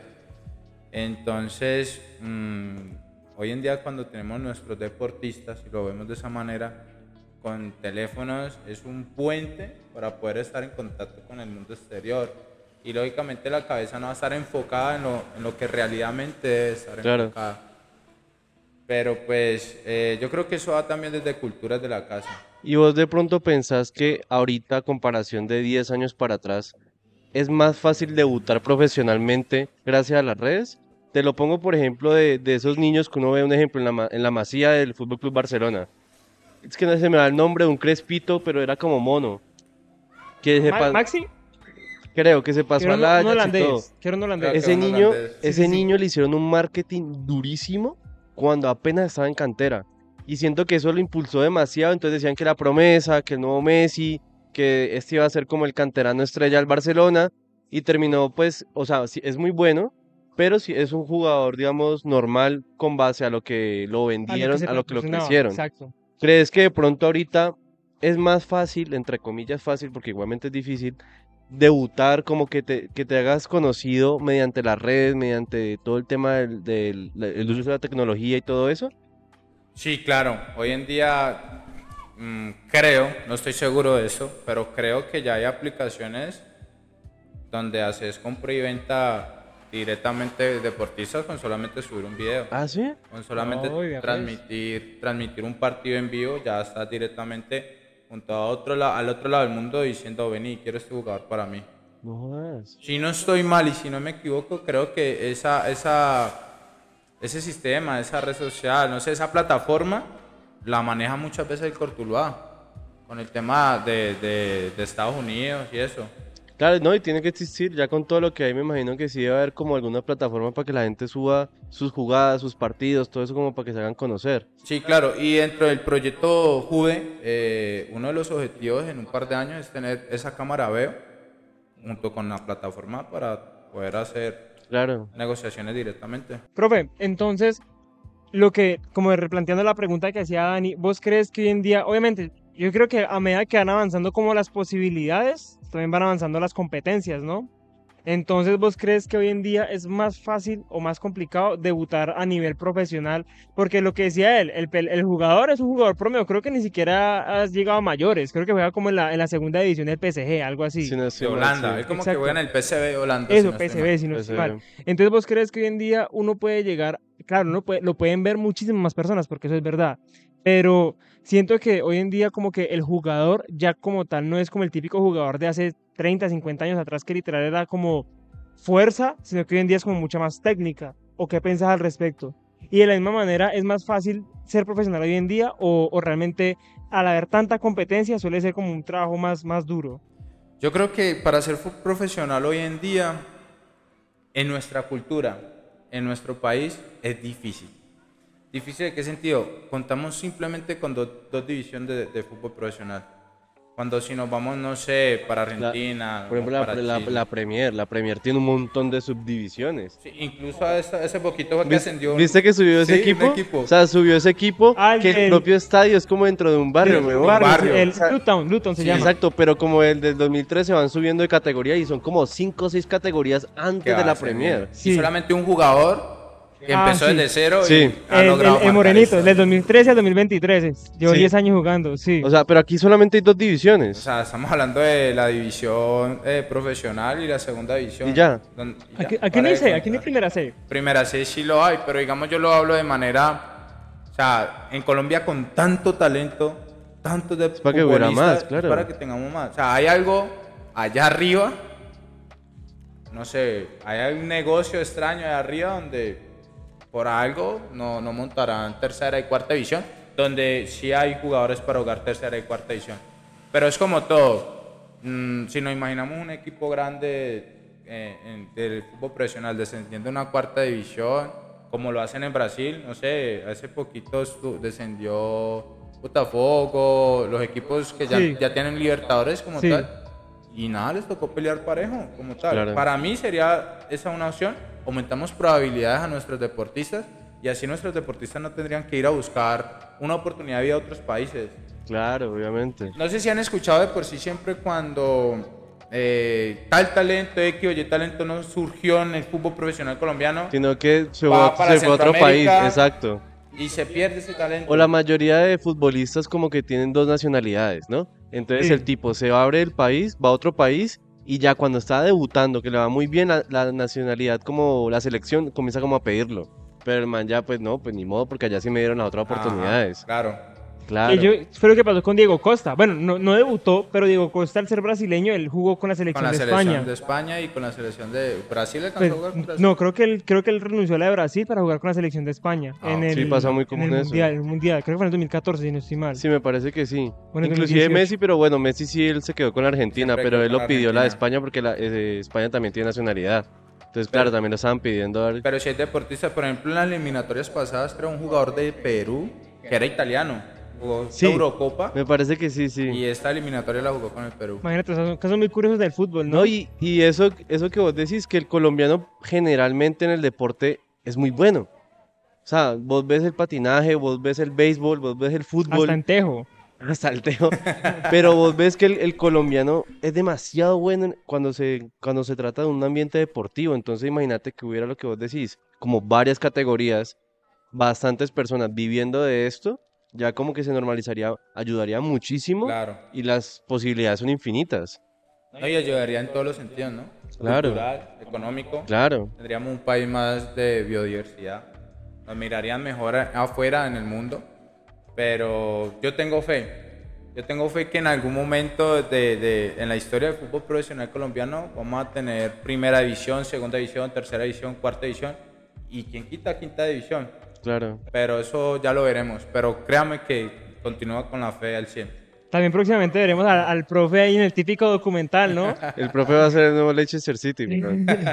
Entonces, mm, hoy en día cuando tenemos nuestros deportistas, y lo vemos de esa manera, con teléfonos es un puente para poder estar en contacto con el mundo exterior. Y lógicamente la cabeza no va a estar enfocada en lo, en lo que realmente debe estar Claro. enfocada. Pero pues eh, yo creo que eso va también desde culturas de la casa. Y vos de pronto pensás que ahorita, a comparación de 10 años para atrás, es más fácil debutar profesionalmente gracias a las redes. Te lo pongo, por ejemplo, de, de esos niños que uno ve un ejemplo en la, en la masía del Fútbol Club Barcelona. Es que no se me da el nombre de un crespito, pero era como mono. Que Ma- pa- Maxi, creo que se pasó quiero a la un holandés, todo. quiero un holandés. Ese un niño, holandés. Sí, ese sí, sí. niño le hicieron un marketing durísimo cuando apenas estaba en cantera. Y siento que eso lo impulsó demasiado. Entonces decían que la promesa, que el nuevo Messi, que este iba a ser como el canterano estrella del Barcelona. Y terminó, pues, o sea, es muy bueno, pero sí es un jugador, digamos, normal con base a lo que lo a lo que vendieron, lo que lo crecieron. Exacto. ¿Crees que de pronto ahorita es más fácil, entre comillas fácil, porque igualmente es difícil, debutar, como que te, que te hagas conocido mediante las redes, mediante todo el tema del, del- uso de la tecnología y todo eso? Sí, claro. Hoy en día mm, creo, no estoy seguro de eso, pero creo que ya hay aplicaciones donde haces compra y venta directamente deportistas con solamente subir un video. ¿Ah, sí? Con solamente No, transmitir, transmitir un partido en vivo, ya estás directamente junto a otro al otro lado del mundo diciendo, vení, quiero este jugador para mí. No jodas. Si no estoy mal y si no me equivoco, creo que esa, esa, ese sistema, esa red social, no sé, esa plataforma, la maneja muchas veces el Cortuluá, con el tema de, de- de Estados Unidos y eso. Claro, no, y tiene que existir, ya con todo lo que hay, me imagino que sí debe haber como alguna plataforma para que la gente suba sus jugadas, sus partidos, todo eso como para que se hagan conocer. Sí, claro, y dentro del proyecto JUVE, eh, uno de los objetivos en un par de años es tener esa cámara veo junto con la plataforma para poder hacer Claro. negociaciones directamente. Profe, entonces, lo que, como replanteando la pregunta que hacía Dani, ¿vos crees que hoy en día, obviamente, yo creo que a medida que van avanzando como las posibilidades, también van avanzando las competencias, ¿no? Entonces, ¿vos crees que hoy en día es más fácil o más complicado debutar a nivel profesional? Porque lo que decía él, el, el jugador es un jugador promedio, creo que ni siquiera has llegado a mayores, creo que juega como en la, en la segunda división del PSG, algo así. Si no De Holanda. sí. Es como Exacto. que juega en el PSV de Holanda. si Eso, no PSV, si no estoy PSV. mal. Entonces, ¿vos crees que hoy en día uno puede llegar, claro, uno puede- lo pueden ver muchísimas más personas, porque eso es verdad, pero siento que hoy en día como que el jugador ya como tal no es como el típico jugador de hace 30, 50 años atrás que literal era como fuerza, sino que hoy en día es como mucha más técnica. ¿O qué pensás al respecto? Y de la misma manera, ¿es más fácil ser profesional hoy en día o, o realmente al haber tanta competencia suele ser como un trabajo más, más duro? Yo creo que para ser profesional hoy en día, en nuestra cultura, en nuestro país, es difícil. ¿Difícil en qué sentido? Contamos simplemente con do- dos divisiones de, de fútbol profesional. Cuando si nos vamos, no sé, para Argentina, Por ejemplo, la, para la, la Premier. La Premier tiene un montón de subdivisiones. Sí, incluso a esa- ese poquito fue que ¿Vis- ascendió. ¿Viste que subió ese Sí, un equipo? equipo. O sea, subió ese equipo el que el del- propio estadio es como dentro de un barrio, El huevón. barrio, barrio. el Luton, Luton se Sí, llama. exacto, pero como el del 2013 van subiendo de categoría y son como 5 o 6 categorías antes de la Premier. bien. Sí. Y solamente un jugador que Ah, empezó sí. desde cero Sí. y ha El, logrado el- morenito, historia. del 2013 al 2023. es- Llevo Sí. 10 años jugando, sí. O sea, pero aquí solamente hay dos O divisiones. sea, estamos hablando de la división eh, profesional y la segunda división. Y ya. Don- y ya, aquí no hay aquí no hay contar. primera C. Primera C sí lo hay, pero digamos yo lo hablo de manera, o sea, en Colombia con tanto talento, tantos de para que hubiera más, claro. Para que tengamos más. O sea, hay algo allá arriba, no sé, hay un negocio extraño allá arriba donde por algo no, no montarán tercera y cuarta división, donde sí hay jugadores para jugar tercera y cuarta división. Pero es como todo. Mm, si nos imaginamos un equipo grande eh, en- del fútbol profesional descendiendo a una cuarta división, como lo hacen en Brasil, no sé, hace poquito descendió Botafogo, los equipos que ya, Sí. ya tienen Libertadores como Sí. tal. Y nada, les tocó pelear parejo como tal. Claro. Para mí sería esa una opción. Aumentamos probabilidades a nuestros deportistas y así nuestros deportistas no tendrían que ir a buscar una oportunidad de vida a otros países. Claro, obviamente. No sé si han escuchado de por sí siempre cuando eh, tal talento, X o Y talento no surgió en el fútbol profesional colombiano Sino que se, Va para se fue a otro país, exacto. y se pierde ese talento. O la mayoría de futbolistas como que tienen dos nacionalidades, ¿no? Entonces Sí. el tipo se abre del país, va a otro país y ya cuando está debutando, que le va muy bien la, la nacionalidad como la selección, comienza como a pedirlo. Pero el man ya pues no, pues ni modo porque allá sí me dieron las otras Ajá, oportunidades. claro. Claro. Y yo, fue lo que pasó con Diego Costa. Bueno, no, no debutó, pero Diego Costa, al ser brasileño, él jugó con la selección Con la de selección España. de España y con la selección de Brasil Pues, a jugar con Brasil. no, creo que, él, creo que él renunció a la de Brasil para jugar con la selección de España. Ah, en el, sí, pasa muy en común el eso. mundial, el mundial. Creo que fue en el 2014, si no estoy mal. Sí, me parece que sí. Bueno, en Inclusive 2018. Messi, pero bueno, Messi sí él se quedó con la Argentina, Siempre pero él lo pidió la de. España porque la, eh, España también tiene nacionalidad. Entonces, claro, Pero- también lo estaban pidiendo. a Pero si hay deportistas, por ejemplo, en las eliminatorias pasadas, era un jugador de Perú que era italiano. Jugó Sí. Eurocopa Me parece que sí, sí. y esta eliminatoria la jugó con el Perú. Imagínate, son casos muy curiosos del fútbol, ¿no? No, y, y eso, eso que vos decís, que el colombiano generalmente en el deporte es muy bueno. O sea, vos ves el patinaje, vos ves el béisbol, vos ves el fútbol, Hasta en Tejo. hasta el teo. [LAUGHS] Pero vos ves que el, el colombiano es demasiado bueno en- cuando se, cuando se trata de un ambiente deportivo. Entonces imagínate que hubiera lo que vos decís, como varias categorías, bastantes personas viviendo de esto, ya como que se normalizaría, ayudaría muchísimo Claro. y las posibilidades son infinitas. No, y ayudaría en todos los sentidos, ¿no? Claro. Cultural, económico. Claro. Tendríamos un país más de biodiversidad. Nos mirarían mejor afuera en el mundo. Pero yo tengo fe. Yo tengo fe que en algún momento de, de- en la historia del fútbol profesional colombiano vamos a tener primera división, segunda división, tercera división, cuarta división y quien quita quinta división. Claro. Pero eso ya lo veremos. Pero créame que continúa con la fe al 100. También próximamente veremos al, al profe ahí en el típico documental, ¿no? [LAUGHS] El profe va a ser el nuevo Leicester City,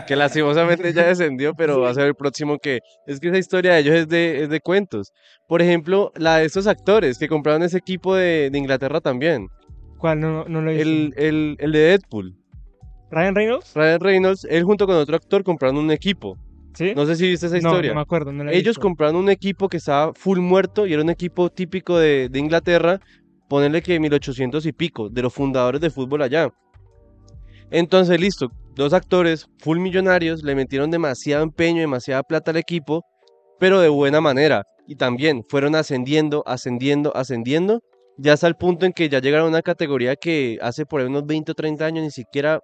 que lastimosamente ya descendió, pero va a ser el próximo que... Es que esa historia de ellos es de, es de cuentos. Por ejemplo, la de estos actores que compraron ese equipo de, de Inglaterra también. ¿Cuál? No, no lo he visto. El, el, el de Deadpool. ¿Ryan Reynolds? Ryan Reynolds, él junto con otro actor compraron un equipo. ¿Sí? No sé si viste esa historia. no me acuerdo. no la he Ellos visto. compraron un equipo que estaba full muerto y era un equipo típico de, de Inglaterra, ponerle que 1800 y pico, de los fundadores de fútbol allá. Entonces, listo, dos actores full millonarios le metieron demasiado empeño, demasiada plata al equipo, pero de buena manera. Y también fueron ascendiendo, ascendiendo, ascendiendo, ya hasta el punto en que ya llegaron a una categoría que hace por ahí unos 20 o 30 años ni siquiera,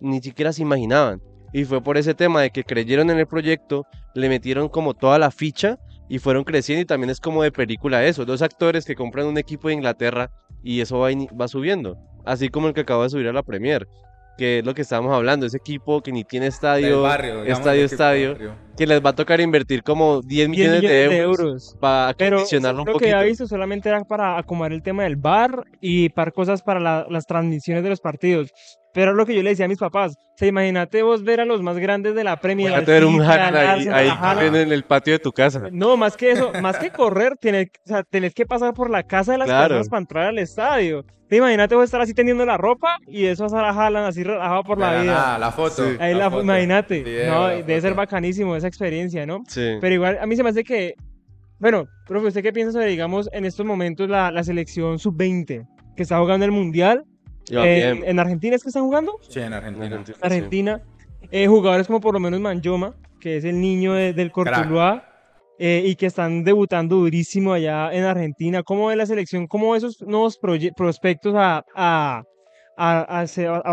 ni siquiera se imaginaban. Y fue por ese tema de que creyeron en el proyecto, le metieron como toda la ficha y fueron creciendo y también es como de película eso, dos actores que compran un equipo de Inglaterra y eso va, va subiendo, así como el que acaba de subir a la Premier, que es lo que estábamos hablando, ese equipo que ni tiene estadio, barrio, estadio, estadio, que les va a tocar invertir como 10 10 millones, millones de euros, para Pero acondicionarlo un lo que poquito. había visto solamente era para acomodar el tema del bar y para cosas para la- las transmisiones de los partidos. Pero es lo que yo le decía a mis papás. O sea, imagínate vos ver a los más grandes de la Premier. Al tener un Haaland al ahí, ahí en el patio de tu casa. No, más que eso, más que correr, tenés, o sea, tenés que pasar por la casa de las Claro. personas para entrar al estadio. Te imagínate vos estar así tendiendo la ropa y eso a Haaland así relajado por la De vida. nada, la foto. Sí. Ahí la, foto, imagínate. video, no, la debe ser foto. bacanísimo esa experiencia, ¿no? Sí. Pero igual, a mí se me hace que, bueno, profe, ¿usted qué piensa sobre, digamos, en estos momentos la, la selección sub-20 que está jugando el Mundial? Eh. ¿En Argentina es que están jugando? Sí, en Argentina. Argentina, En Argentina. Eh, jugadores como por lo menos Manjoma, que es el niño de- del Cortuluá, eh, y que están debutando durísimo allá en Argentina. ¿Cómo ve la selección? ¿Cómo ve esos nuevos prospectos a, a, a, a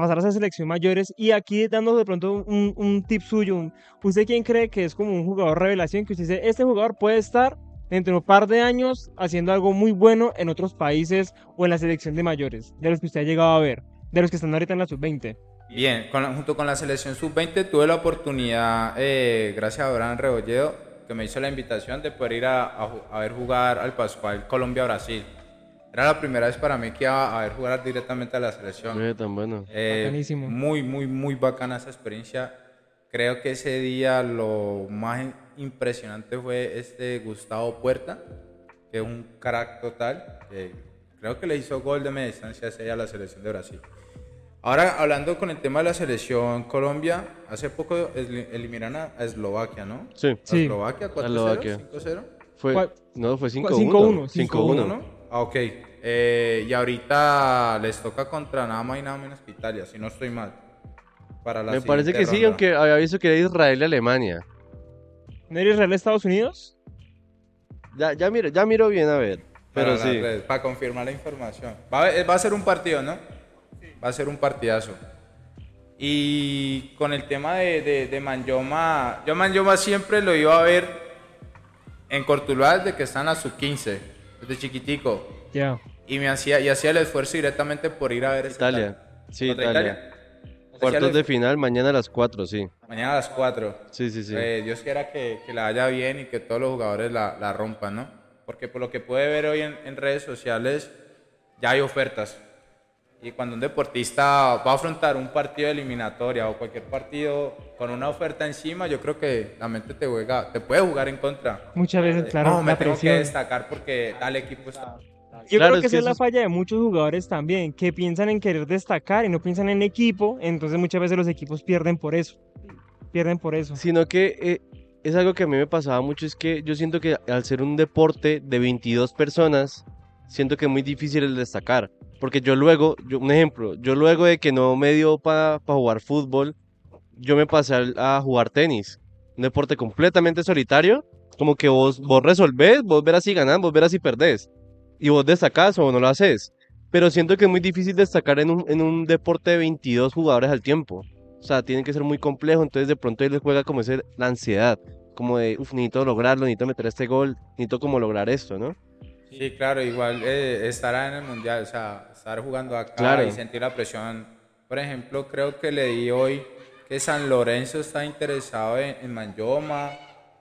pasar a esa selección mayores? Y aquí dando de pronto un, un tip suyo, un- ¿usted quién cree que es como un jugador revelación? Que usted dice, este jugador puede estar dentro de un par de años haciendo algo muy bueno en otros países o en la selección de mayores, de los que usted ha llegado a ver, de los que están ahorita en la sub-20. Bien, con junto con la selección sub-20 tuve la oportunidad, eh, gracias a Abraham Rebolledo, que me hizo la invitación de poder ir a, a a ver jugar al Pascual Colombia-Brasil. Era la primera vez para mí que iba a ver jugar directamente a la selección. Oye, tan bueno. Eh, Bacanísimo. muy, muy, muy bacana esa experiencia. Creo que ese día lo más impresionante fue este Gustavo Puerta, que es un crack total. que creo que le hizo gol de media distancia a la selección de Brasil. Ahora, hablando con el tema de la selección Colombia, hace poco eliminaron a Eslovaquia, ¿no? Sí. A Sí. Eslovaquia, 4-0, Eslovaquia. 5-0. Fue, no, fue 5-1, 5-1. 5-1. 5-1. Ah, ok. Eh, y ahorita les toca contra nada más y nada menos que Italia, si no estoy mal. Para la Me parece que siguiente sí, ronda. aunque había visto que era Israel y Alemania. ¿No era Israel Estados Unidos? Ya, ya miro, ya miro bien a ver. Para Pero las sí. para confirmar la información. Va a, eh, va a ser un partido, ¿no? Va a ser un partidazo. Y con el tema de, de, de Manyoma, yo Manyoma siempre lo iba a ver en Cortuluá desde que está en la sub-15, desde chiquitico. Ya. Y me hacía, y hacía el esfuerzo directamente por ir a ver Italia. tal- Sí, ¿Contra Italia. Cuartos de final, mañana a las 4, sí. Mañana a las 4. Sí, sí, sí. Eh, Dios quiera que, que la vaya bien y que todos los jugadores la, la rompan, ¿no? Porque por lo que puede ver hoy en, en redes sociales, ya hay ofertas. Y cuando un deportista va a afrontar un partido de eliminatoria o cualquier partido con una oferta encima, yo creo que la mente te juega, te puede jugar en contra. Muchas veces, claro, no, me la tengo que destacar porque tal equipo está. Yo Claro, creo es que que esa es la es- falla de muchos jugadores también, que piensan en querer destacar y no piensan en equipo, entonces muchas veces los equipos pierden por eso. Pierden por eso. Sino que eh, es algo que a mí me pasaba mucho, es que yo siento que al ser un deporte de 22 personas, siento que es muy difícil el destacar. Porque yo luego, yo, un ejemplo, yo luego de que no me dio para jugar fútbol, yo me pasé al- a jugar tenis. Un deporte completamente solitario, como que vos, vos resolvés, vos verás si ganás, vos verás si perdés. Y vos destacás o no lo haces. Pero siento que es muy difícil destacar en un, en un deporte de 22 jugadores al tiempo. O sea, tiene que ser muy complejo, entonces de pronto él le juega como ese, la ansiedad, como de, uff, necesito lograrlo, necesito meter este gol, necesito como lograr esto, ¿no? Sí, claro, igual eh, estará en el mundial, o sea, estar jugando acá Claro. y sentir la presión. Por ejemplo, creo que leí hoy que San Lorenzo está interesado en, en Manyoma,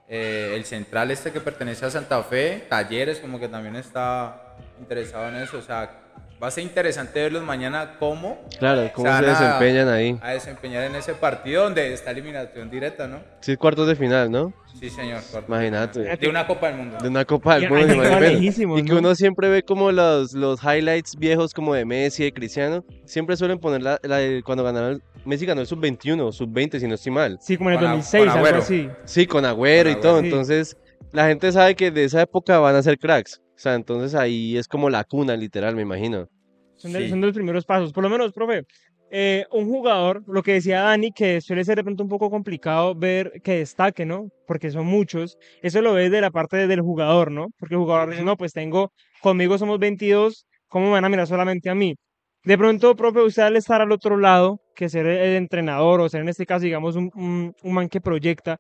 eh, el central este que pertenece a Santa Fe, Talleres como que también está interesado en eso, o sea, va a ser interesante verlos mañana cómo Claro, cómo van se a- desempeñan ahí. a desempeñar en ese partido donde está eliminación directa, ¿no? Sí, cuartos de final, ¿no? Sí, señor. Imagínate. De una Copa del Mundo. De una Copa del Y Mundo, lejísimos, Y que ¿no? uno siempre ve como los, los highlights viejos como de Messi, de Cristiano, siempre suelen poner la, la de cuando ganaron, Messi ganó el sub-21, sub-20, si no estoy mal. Sí, como en el Con a- 2006, con algo así. Sí, con Agüero y Con todo. Agüero. Sí. Entonces, la gente sabe que de esa época van a ser cracks. O sea, entonces ahí es como la cuna, literal, me imagino. Son de, Sí. son de los primeros pasos. Por lo menos, profe, eh, un jugador, lo que decía Dani, que suele ser de pronto un poco complicado ver que destaque, ¿no? Porque son muchos. Eso lo ves de la parte del jugador, ¿no? Porque el jugador dice, no, pues tengo, conmigo somos 22, ¿cómo me van a mirar solamente a mí? De pronto, profe, usted al estar al otro lado, que ser el entrenador o ser en este caso, digamos, un, un, un man que proyecta,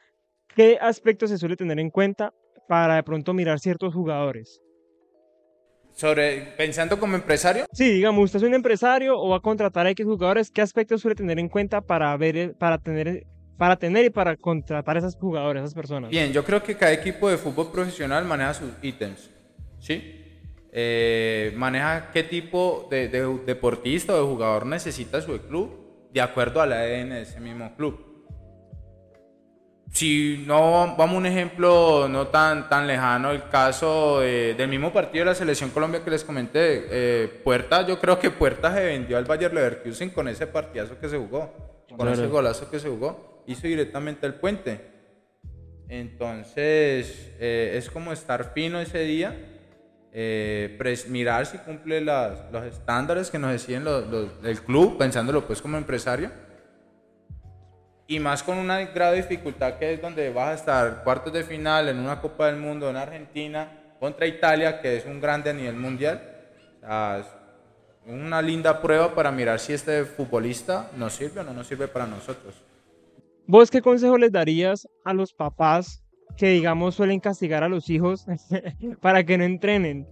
¿qué aspectos se suele tener en cuenta para de pronto mirar ciertos jugadores? Sobre, pensando como empresario, Sí, digamos, usted es un empresario o va a contratar a X jugadores, ¿qué aspectos suele tener en cuenta para ver, para tener, para tener y para contratar a esos jugadores, a esas personas? Bien, yo creo que cada equipo de fútbol profesional maneja sus ítems, ¿sí? Eh, maneja qué tipo de, de deportista o de jugador necesita su club de acuerdo al ADN de ese mismo club. Si no, vamos a un ejemplo no tan, tan lejano, el caso de- del mismo partido de la Selección Colombia que les comenté, eh, Puerta, yo creo que Puerta se vendió al Bayer Leverkusen con ese partidazo que se jugó, con ese golazo que se jugó, hizo directamente el puente. Entonces, eh, es como estar fino ese día, eh, mirar si cumple las- los estándares que nos los, los- el club, pensándolo pues como empresario. Y más con una grado de dificultad que es donde vas a estar cuartos de final en una Copa del Mundo en Argentina contra Italia, que es un grande a nivel mundial. O sea, es una linda prueba para mirar si este futbolista nos sirve o no nos sirve para nosotros. ¿Vos qué consejo les darías a los papás que, digamos, suelen castigar a los hijos [LAUGHS] para que no entrenen?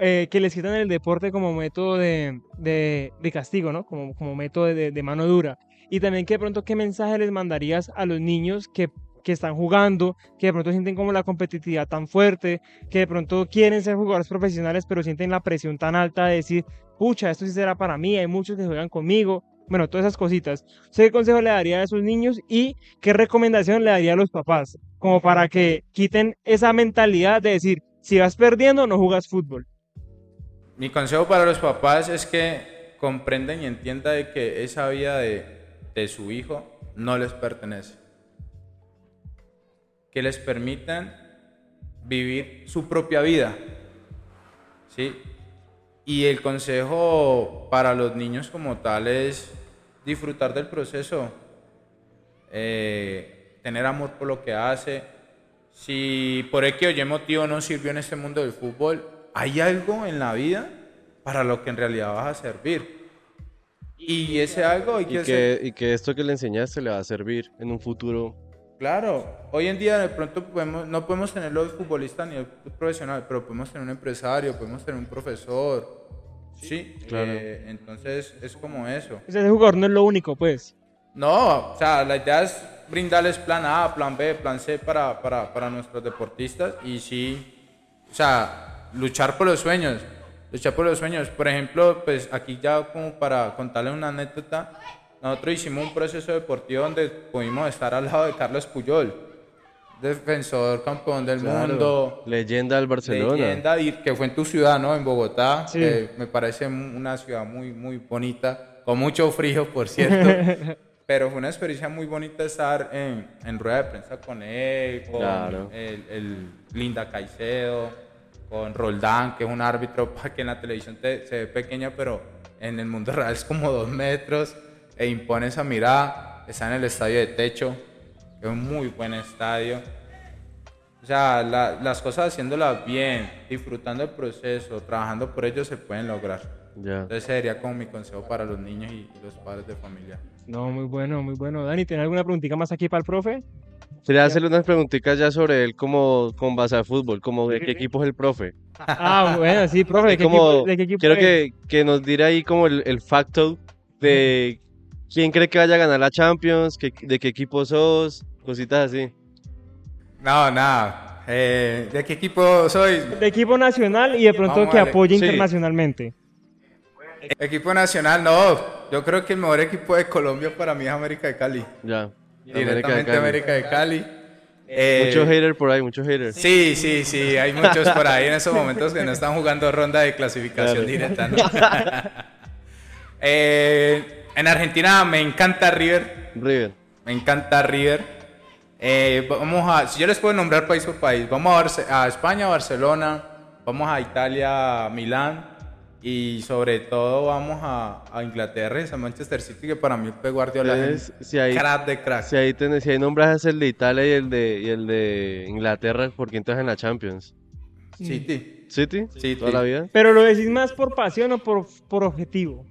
Eh, que les quitan el deporte como método de, de- de castigo, ¿no? Como, como método de, de mano dura. Y también que de pronto, ¿qué mensaje les mandarías a los niños que, que están jugando, que de pronto sienten como la competitividad tan fuerte, que de pronto quieren ser jugadores profesionales, pero sienten la presión tan alta de decir, pucha, esto sí será para mí, hay muchos que juegan conmigo, bueno, todas esas cositas. ¿Usted qué consejo le daría a esos niños y qué recomendación le daría a los papás? Como para que quiten esa mentalidad de decir, si vas perdiendo, no jugas fútbol. Mi consejo para los papás es que comprendan y entiendan que esa vida de, de su hijo no les pertenece. Que les permitan vivir su propia vida. ¿Sí? Y el consejo para los niños como tal es disfrutar del proceso, eh, tener amor por lo que hace. Si por X o Y motivo no sirvió en este mundo del fútbol, hay algo en la vida para lo que en realidad vas a servir. Y ese algo hay que Y hacer- que, y que esto que le enseñaste le va a servir en un futuro. Claro, hoy en día de pronto podemos, no podemos tener los futbolistas a nivel profesional, pero podemos tener un empresario, podemos tener un profesor. Sí, Claro. eh, entonces es como eso. Ese jugador no es lo único, pues. No, o sea, la idea es brindarles plan A, plan B, plan C para, para, para nuestros deportistas y sí, o sea, luchar por los sueños, luchar por los sueños. Por ejemplo, pues aquí ya como para contarles una anécdota, nosotros hicimos un proceso deportivo donde pudimos estar al lado de Carlos Puyol, defensor, campeón del Claro, mundo, Leyenda del Barcelona. leyenda, y que fue en tu ciudad, ¿no? En Bogotá. Sí. Me parece un- una ciudad muy, muy bonita, con mucho frío, por cierto. [LAUGHS] pero fue una experiencia muy bonita estar en, en rueda de prensa con él, con Claro. el, el Linda Caicedo, con Roldán, que es un árbitro [LAUGHS] para que en la televisión te- se ve pequeña, pero en el mundo [LAUGHS] real es como dos metros, e impone esa mirada. Está en el estadio de techo, es un muy buen estadio. O sea, la- las cosas haciéndolas bien, disfrutando el proceso, trabajando por ello, se pueden lograr. Ya. Entonces, sería como mi consejo para los niños y, y los padres de familia. No, muy bueno, muy bueno. Dani, ¿tiene alguna preguntita más aquí para el profe? Quería hacerle unas preguntitas ya sobre él como con base a fútbol, como de qué equipo es el profe. Ah, bueno, sí, profe. ¿De qué como, equipo, de qué equipo quiero es? que, que nos diera ahí como el, el facto de quién cree que vaya a ganar la Champions, qué- de qué equipo sos, cositas así. No, nada. Eh, ¿De qué equipo soy? De equipo nacional y de pronto Vamos que apoye Sí. internacionalmente. Equipo nacional, no. Yo creo que el mejor equipo de Colombia para mí es América de Cali. Ya. Directamente América de Cali. Eh, Mucho hater por ahí, mucho hater. Sí, sí, sí, hay muchos por ahí en esos momentos que no están jugando ronda de clasificación directa. ¿no? [LAUGHS] Eh, en Argentina me encanta River, River. me encanta River. Eh, vamos a, si yo les puedo nombrar país por país, vamos a, Barce- a España, Barcelona, vamos a Italia, Milán y sobre todo vamos a, a Inglaterra, y a Manchester City, que para mí Pep Guardiola es si ahí, crack de crack. si ahí, tenés, si ahí nombras el de Italia y el de, y el de Inglaterra, ¿por quién estás en la Champions? City. ¿City? City. ¿Toda la vida? Pero lo decís más por pasión o por, por objetivo.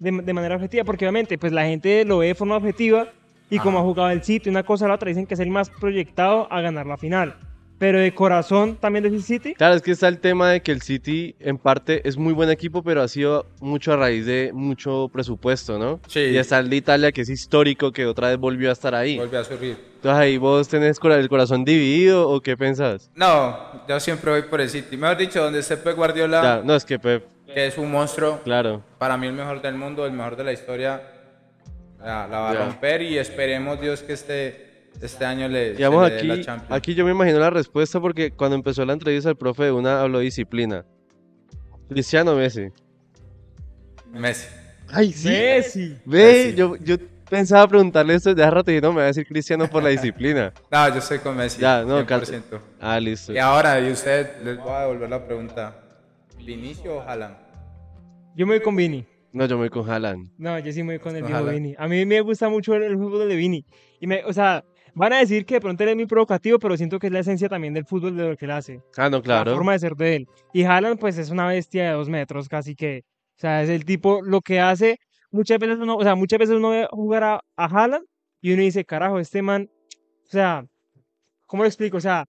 De, de manera objetiva, porque obviamente pues la gente lo ve de forma objetiva y como ha jugado el City, una cosa a la otra, dicen que es el más proyectado a ganar la final. Pero de corazón también decís City. Claro, es que está el tema de que el City en parte es muy buen equipo, pero ha sido mucho a raíz de mucho presupuesto, ¿no? Sí. Y está el de Italia, que es histórico, que otra vez volvió a estar ahí. Vuelve a subir. Entonces ahí vos tenés el corazón dividido o qué pensás? No, yo siempre voy por el City. Mejor dicho, donde esté Pep Guardiola, Ya, no, es que Pep, que es un monstruo, claro. para mí el mejor del mundo, el mejor de la historia, la, la va a romper y esperemos Dios que este, este año le, Digamos le dé la aquí, Champions. aquí yo me imagino la respuesta porque cuando empezó la entrevista el profe de una habló de disciplina. Cristiano o Messi. Messi. Ay, sí. Messi. Ve, Messi. yo, yo pensaba preguntarle esto desde hace rato y no, me va a decir Cristiano por la disciplina. [LAUGHS] No, yo estoy con Messi. Ya, no, 100%. Ah, listo. Y ahora, y usted, les voy a devolver la pregunta. ¿Vinicio o Haaland? Yo me voy con Vini. No, yo me voy con Haaland. No, yo sí me voy con el viejo. Vini. A mí me gusta mucho el, el fútbol de Vini. Y me, o sea, van a decir que de pronto él es muy provocativo, pero siento que es la esencia también del fútbol de lo que él hace. Ah, no, La claro. forma de ser de él. Y Haaland, pues, es una bestia de dos metros, casi que. O sea, es el tipo, lo que hace. Muchas veces uno, o sea, muchas veces uno ve jugar a, a Haaland y uno dice, carajo, este man. O sea, ¿cómo lo explico? O sea,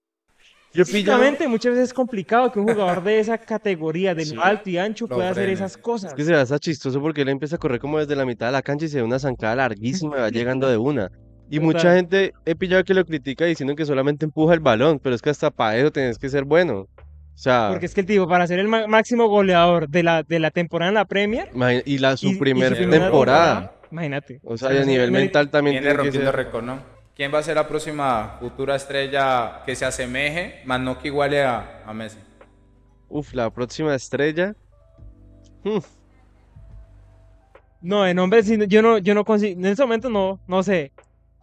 Yo físicamente muchas veces es complicado que un jugador de esa categoría, de Sí. alto y ancho, Lo pueda hacer esas cosas. Es que se va a estar chistoso porque él empieza a correr como desde la mitad de la cancha y se ve una zancada larguísima y va llegando de una. Y mucha gente he pillado que lo critica diciendo que solamente empuja el balón, pero es que hasta para eso tenés que ser bueno. O sea, Porque es que el tipo, para ser el máximo goleador de la, de la temporada en la Premier. y la su y- y primer su temporada. Imagínate. O sea, y a nivel mental también Viene tiene que rompiendo ser. récord, ¿no? ¿Quién va a ser la próxima futura estrella que se asemeje, más no que iguale a, a Messi? Uf, la próxima estrella. Hmm, No, de nombre, sí, yo no, yo no consigo, en ese momento no, no sé.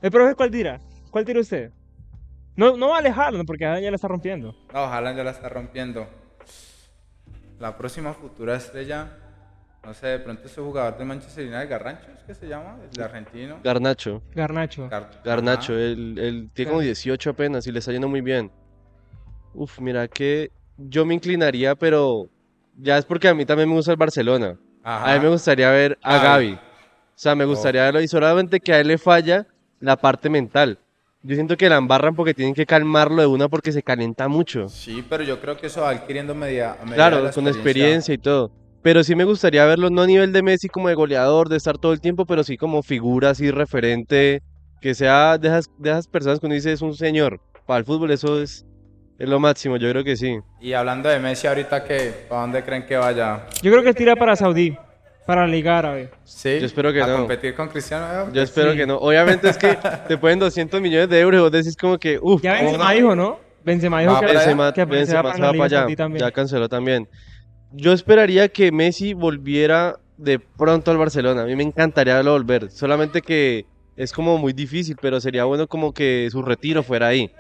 El profe, ¿cuál tira? ¿Cuál tira usted? No, no va a alejarlo, porque Haaland ya la está rompiendo. No, Haaland ya la está rompiendo. La próxima futura estrella, no sé, de pronto ese jugador de Manchester United, Garrancho, ¿es que se llama? El argentino. Garnacho. Garnacho. Gar- Garnacho, él, él tiene como 18 apenas y le está yendo muy bien. Uf, mira que yo me inclinaría, pero ya es porque a mí también me gusta el Barcelona. A mí me gustaría ver a. Gavi. O sea, me gustaría verlo y solamente que a él le falla la parte mental. Yo siento que la embarran porque tienen que calmarlo de una porque se calienta mucho. Sí, pero yo creo que eso va adquiriendo media, medida de Claro, la con experiencia y todo. Pero sí me gustaría verlo, no a nivel de Messi como de goleador, de estar todo el tiempo, pero sí como figura así referente, que sea de esas, de esas personas que uno dice es un señor. Para el fútbol eso es, es lo máximo, yo creo que sí. Y hablando de Messi ahorita, que ¿para dónde creen que vaya? Yo creo que tira para Saudí, para la Liga Árabe. Sí, Yo espero que a no. competir con Cristiano. ¿no? Yo espero sí. que no. Obviamente es que [LAUGHS] te pueden 200 millones de euros y vos decís como que, uff, Ya Benzema dijo, ¿no? Benzema dijo Va que. Benzema, que Benzema para se va para allá, también. ya canceló también. Yo esperaría que Messi volviera de pronto al Barcelona. A mí me encantaría verlo volver. Solamente que es como muy difícil, pero sería bueno como que su retiro fuera ahí.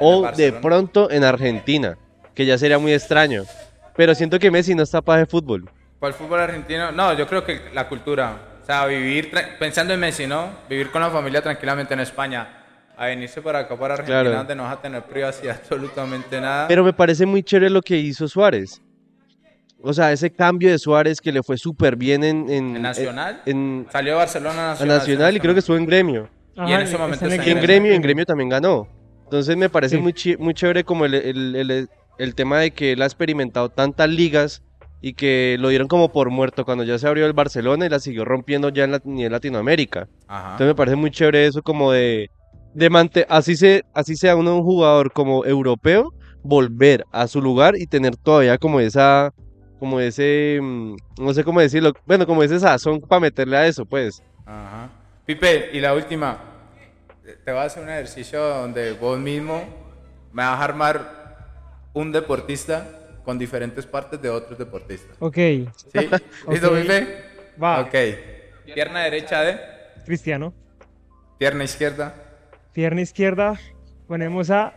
O de pronto en Argentina, que ya sería muy extraño. Pero siento que Messi no está para el fútbol. ¿Cuál fútbol argentino? No, yo creo que la cultura. O sea, vivir, pensando en Messi, ¿no? Vivir con la familia tranquilamente en España. A venirse para acá, para Argentina, Claro. donde no vas a tener privacidad [LAUGHS] absolutamente nada. Pero me parece muy chévere lo que hizo Suárez. O sea, ese cambio de Suárez que le fue súper bien en, en, ¿En Nacional? en- Salió de Barcelona a a Nacional. Nacional y creo que estuvo en gremio. Ajá, Y en ese momento en el gremio, en gremio también ganó. Entonces me parece Sí. muy, muy chévere como el, el- el- el tema de que él ha experimentado tantas ligas y que lo dieron como por muerto cuando ya se abrió el Barcelona y la siguió rompiendo ya en la, nivel Latinoamérica. Ajá. Entonces me parece muy chévere eso como de, de mante- así, se, así sea uno un jugador como europeo, volver a su lugar y tener todavía como esa, como ese, mm, no sé cómo decirlo, bueno, como ese sazón para meterle a eso, pues. Ajá. Pipe, y la última. Te voy a hacer un ejercicio donde vos mismo me vas a armar un deportista con diferentes partes de otros deportistas. Ok, ¿Sí? ¿Listo, Ok. Pipe? Va. Ok. Pierna derecha de, Cristiano. pierna izquierda. Pierna izquierda, ponemos a.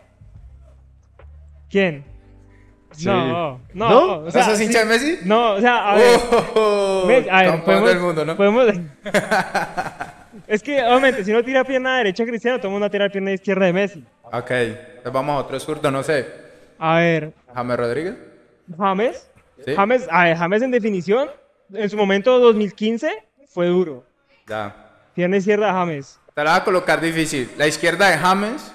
¿Quién? Sí. No, no, ¿No? o sea, ¿No sos hincha sí- de Messi? No, o sea, a ver. ¡Oh! Ve, a ver, Campeón podemos, del mundo, ¿no? podemos- [LAUGHS] es que, obviamente, si uno tira pierna derecha Cristiano, todo el mundo va a tirar pierna izquierda de Messi. Ok. Entonces vamos a otro zurdo, no sé. A ver, James Rodríguez. James. Sí. James, a ver, James en definición, en su momento 2015, fue duro. Ya. Pierna izquierda James. Te la voy a colocar difícil. La izquierda de James,